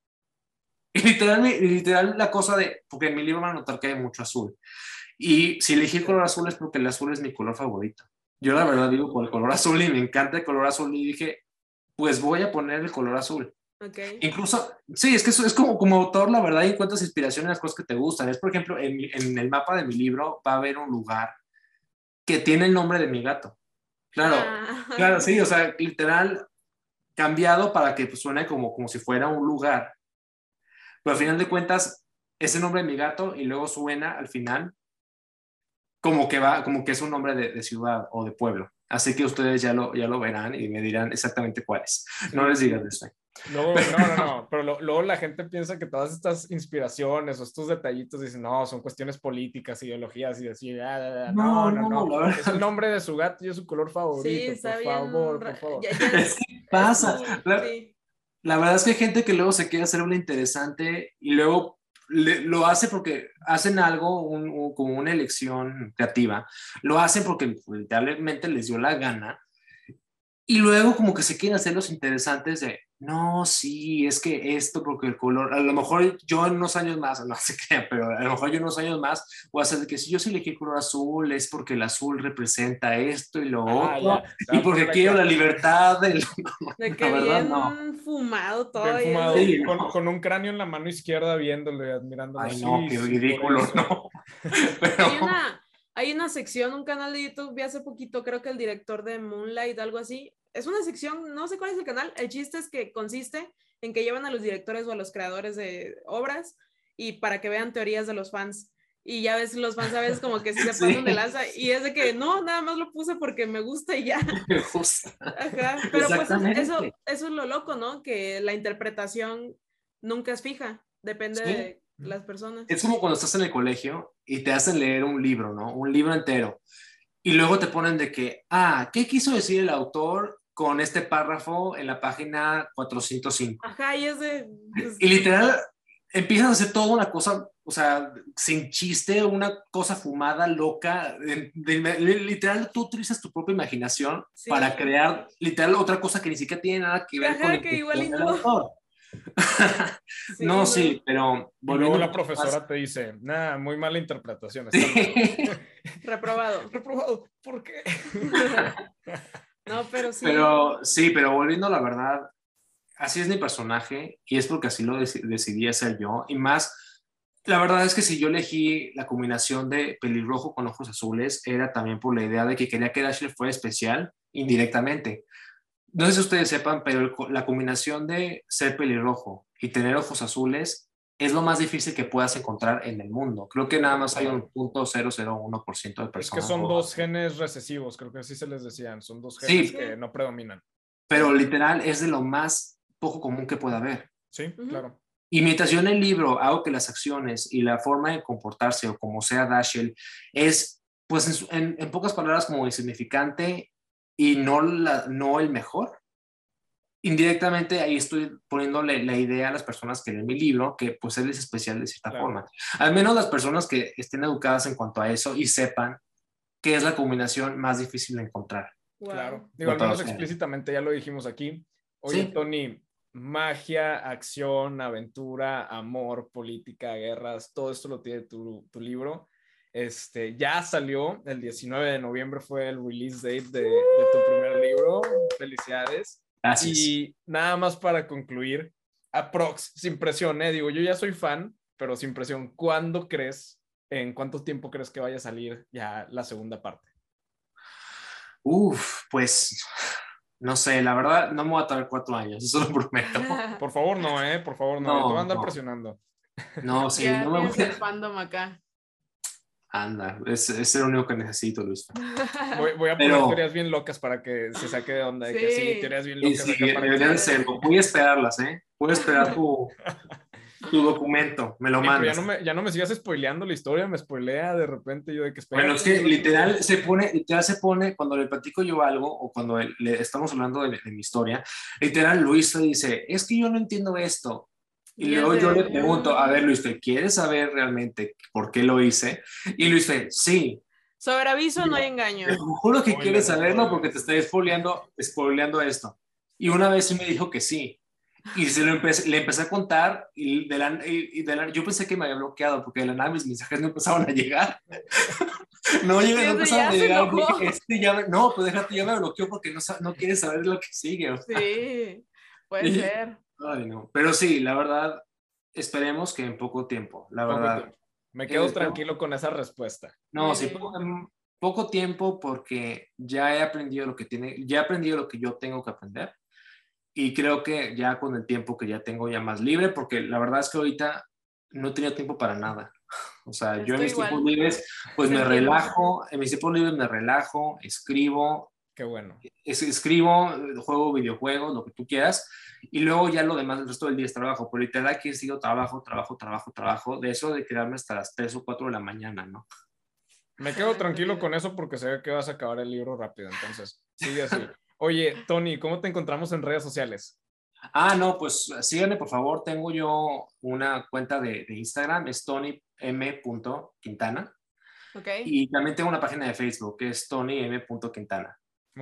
Y literal, literal la cosa de, porque en mi libro van a notar que hay mucho azul. Y si elegí el color azul es porque el azul es mi color favorito. Yo la verdad digo por el color azul y me encanta el color azul y dije, pues voy a poner el color azul. Okay. Incluso, sí, es que eso es como, como autor, la verdad, encuentras inspiración en las cosas que te gustan. Es, por ejemplo, en, en, el mapa de mi libro va a haber un lugar que tiene el nombre de mi gato. Claro, ah. claro, sí, o sea, literal cambiado para que pues, suene como, como si fuera un lugar. Pero al final de cuentas, ese nombre de mi gato y luego suena al final como que va, como que es un nombre de, ciudad o de pueblo. Así que ustedes ya lo, ya lo verán y me dirán exactamente cuál es. No les digas de eso. no, no, no, pero luego la gente piensa que todas estas inspiraciones o estos detallitos dicen, no, son cuestiones políticas, ideologías y así, ah, no, no, no, es el nombre de su gato y es su color favorito, sí, por favor, por favor. ¿Qué pasa? La, la, verdad es que hay gente que luego se quiere hacer una interesante y luego lo hace porque hacen algo como una elección creativa, lo hacen porque literalmente les dio la gana y luego como que se quieren hacer los interesantes de, no, sí, es que esto, porque el color, a lo mejor yo en unos años más, [laughs] no sé qué, pero a lo mejor yo en unos años más voy a hacer que si yo sí elegí el color azul es porque el azul representa esto y lo ah, otro, y porque quiero la libertad del... De [laughs] que bien fumado todo. con, un cráneo en la mano izquierda viéndole, admirándolo. Ay, no, qué ridículo, no. [laughs] Hay una hay una sección, un canal de YouTube, vi hace poquito, creo que el director de Moonlight, algo así. Es una sección, no sé cuál es el canal. El chiste es que consiste en que llevan a los directores o a los creadores de obras y para que vean teorías de los fans. Y ya ves, los fans a veces como que se [laughs] pasan de lanza y es de que no, nada más lo puse porque me gusta y ya. [laughs] Me gusta. Ajá. Pero pues eso, eso es lo loco, ¿no? Que la interpretación nunca es fija, depende de las personas. Es como cuando estás en el colegio y te hacen leer un libro, ¿no? Un libro entero. Y luego te ponen de que, ah, ¿qué quiso decir el autor con este párrafo en la página 405? Ajá, y es de... Pues, y literal, empiezan a hacer toda una cosa, o sea, sin chiste, una cosa fumada, loca. literal, tú utilizas tu propia imaginación para crear, literal, otra cosa que ni siquiera tiene nada que ver con que igual el autor [laughs] no, sí, pero... Luego la profesora te dice, nada, muy mala interpretación. [laughs] [laughs] Reprobado. Reprobado, ¿por qué? no, pero sí. Pero sí, pero volviendo a la verdad, así es mi personaje y es porque así lo decidí hacer yo. Y más, la verdad es que si yo elegí la combinación de pelirrojo con ojos azules, era también por la idea de que quería que Ashley fuera especial indirectamente no sé si ustedes sepan, pero la combinación de ser pelirrojo y tener ojos azules es lo más difícil que puedas encontrar en el mundo. Creo que nada más hay un punto 001% de personas. Es que son dos genes recesivos, creo que así se les decían, son dos genes que no predominan. Pero literal es de lo más poco común que pueda haber. Sí, claro. Y mientras yo en el libro hago que las acciones y la forma de comportarse o como sea Dashiell es pues en, en, pocas palabras como insignificante y no, la, no el mejor. Indirectamente ahí estoy poniéndole la idea a las personas que leen mi libro, que pues él es especial de cierta forma. Al menos las personas que estén educadas en cuanto a eso y sepan que es la combinación más difícil de encontrar. Claro, digo, al menos explícitamente ya lo dijimos aquí. Oye, Tony, magia, acción, aventura, amor, política, guerras, todo esto lo tiene tu, tu libro. Este, ya salió, el 19 de noviembre fue el release date de, de tu primer libro. Felicidades. Gracias. Y nada más para concluir, aprox, sin presión, ¿eh? digo, yo ya soy fan, pero sin presión, ¿cuándo crees, en cuánto tiempo crees que vaya a salir ya la segunda parte? Uf, pues no sé, la verdad no me voy a tardar cuatro años, [laughs] eso lo prometo. Por favor, no, ¿eh? Por favor, no, no te voy a andar presionando. No, sí, ya no me voy a... acá. Anda, es, es lo único que necesito, Luis. [laughs] Voy, voy a poner Pero... teorías bien locas para que se saque de onda. Sí, que sí teorías bien locas. Sí, sí, para que... serlo. Voy a esperarlas, ¿eh? Voy a esperar tu, [laughs] tu documento. Me lo mandas. Ya no me, ya no me sigas spoileando la historia, me spoilea de repente yo de que Bueno, es que literal se pone, literal se pone, cuando le platico yo algo o cuando le estamos hablando de, de mi historia, literal Luis dice, es que yo no entiendo esto. Y luego yo le pregunto, a ver, Luis, ¿quieres saber realmente por qué lo hice? Y Luis, sí. Sobre aviso no hay engaño. Te juro que quieres saberlo porque te estoy spoileando, spoileando esto. Y una vez sí me dijo que sí. Y se lo empecé, le empecé a contar y, de la, y de la, yo pensé que me había bloqueado porque de la nada mis mensajes no empezaban a llegar. [laughs] no, llegué, no empezaban a llegar. Dije, este ya me, no, pues déjate, ya me bloqueó porque no, no quieres saber lo que sigue. O sea. Sí, puede ser. Ay, no. Pero sí, la verdad, esperemos que en poco tiempo, la poco verdad. Tiempo. Me quedo eh, tranquilo con esa respuesta. No, sí, poco, poco, tiempo porque ya he aprendido lo que tiene, ya he aprendido lo que yo tengo que aprender y creo que ya con el tiempo que ya tengo ya más libre, porque la verdad es que ahorita no tenía tiempo para nada. O sea, Estoy yo en mis igual. tiempos libres, pues me relajo, en mis tiempos libres me relajo, escribo. Qué bueno. Es, escribo, juego videojuegos, lo que tú quieras, y luego ya lo demás, el resto del día es trabajo. Pero literal aquí he sido trabajo, trabajo, trabajo, trabajo, de eso de quedarme hasta las 3 o 4 de la mañana, ¿no? Me quedo tranquilo con eso porque sé que vas a acabar el libro rápido, entonces sigue así. Oye, Tony, ¿cómo te encontramos en redes sociales? Ah, no, pues síganme, por favor. Tengo yo una cuenta de, de Instagram, es tony.m.quintana. Okay. Y también tengo una página de Facebook, que es tony.m.quintana.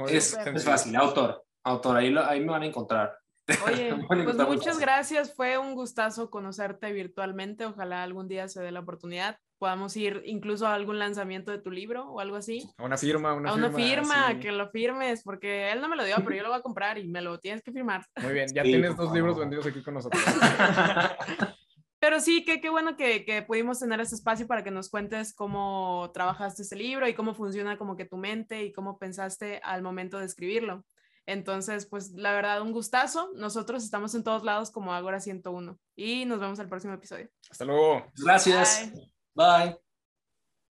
Es, es, fácil, autor, autor, ahí, lo, ahí me van a encontrar. [laughs] Oye, pues muchas gracias, fue un gustazo conocerte virtualmente, ojalá algún día se dé la oportunidad, podamos ir incluso a algún lanzamiento de tu libro o algo así. A una firma, una a una firma, sí. que lo firmes, porque él no me lo dio, pero yo lo voy a comprar y me lo tienes que firmar. Muy bien, ya sí, tienes dos libros vendidos aquí con nosotros. [laughs] Pero sí, qué que bueno que, que, pudimos tener ese espacio para que nos cuentes cómo trabajaste este libro y cómo funciona como que tu mente y cómo pensaste al momento de escribirlo. Entonces, pues la verdad, un gustazo. Nosotros estamos en todos lados como Agora 101 y nos vemos el próximo episodio. Hasta luego. Gracias. Bye. Bye.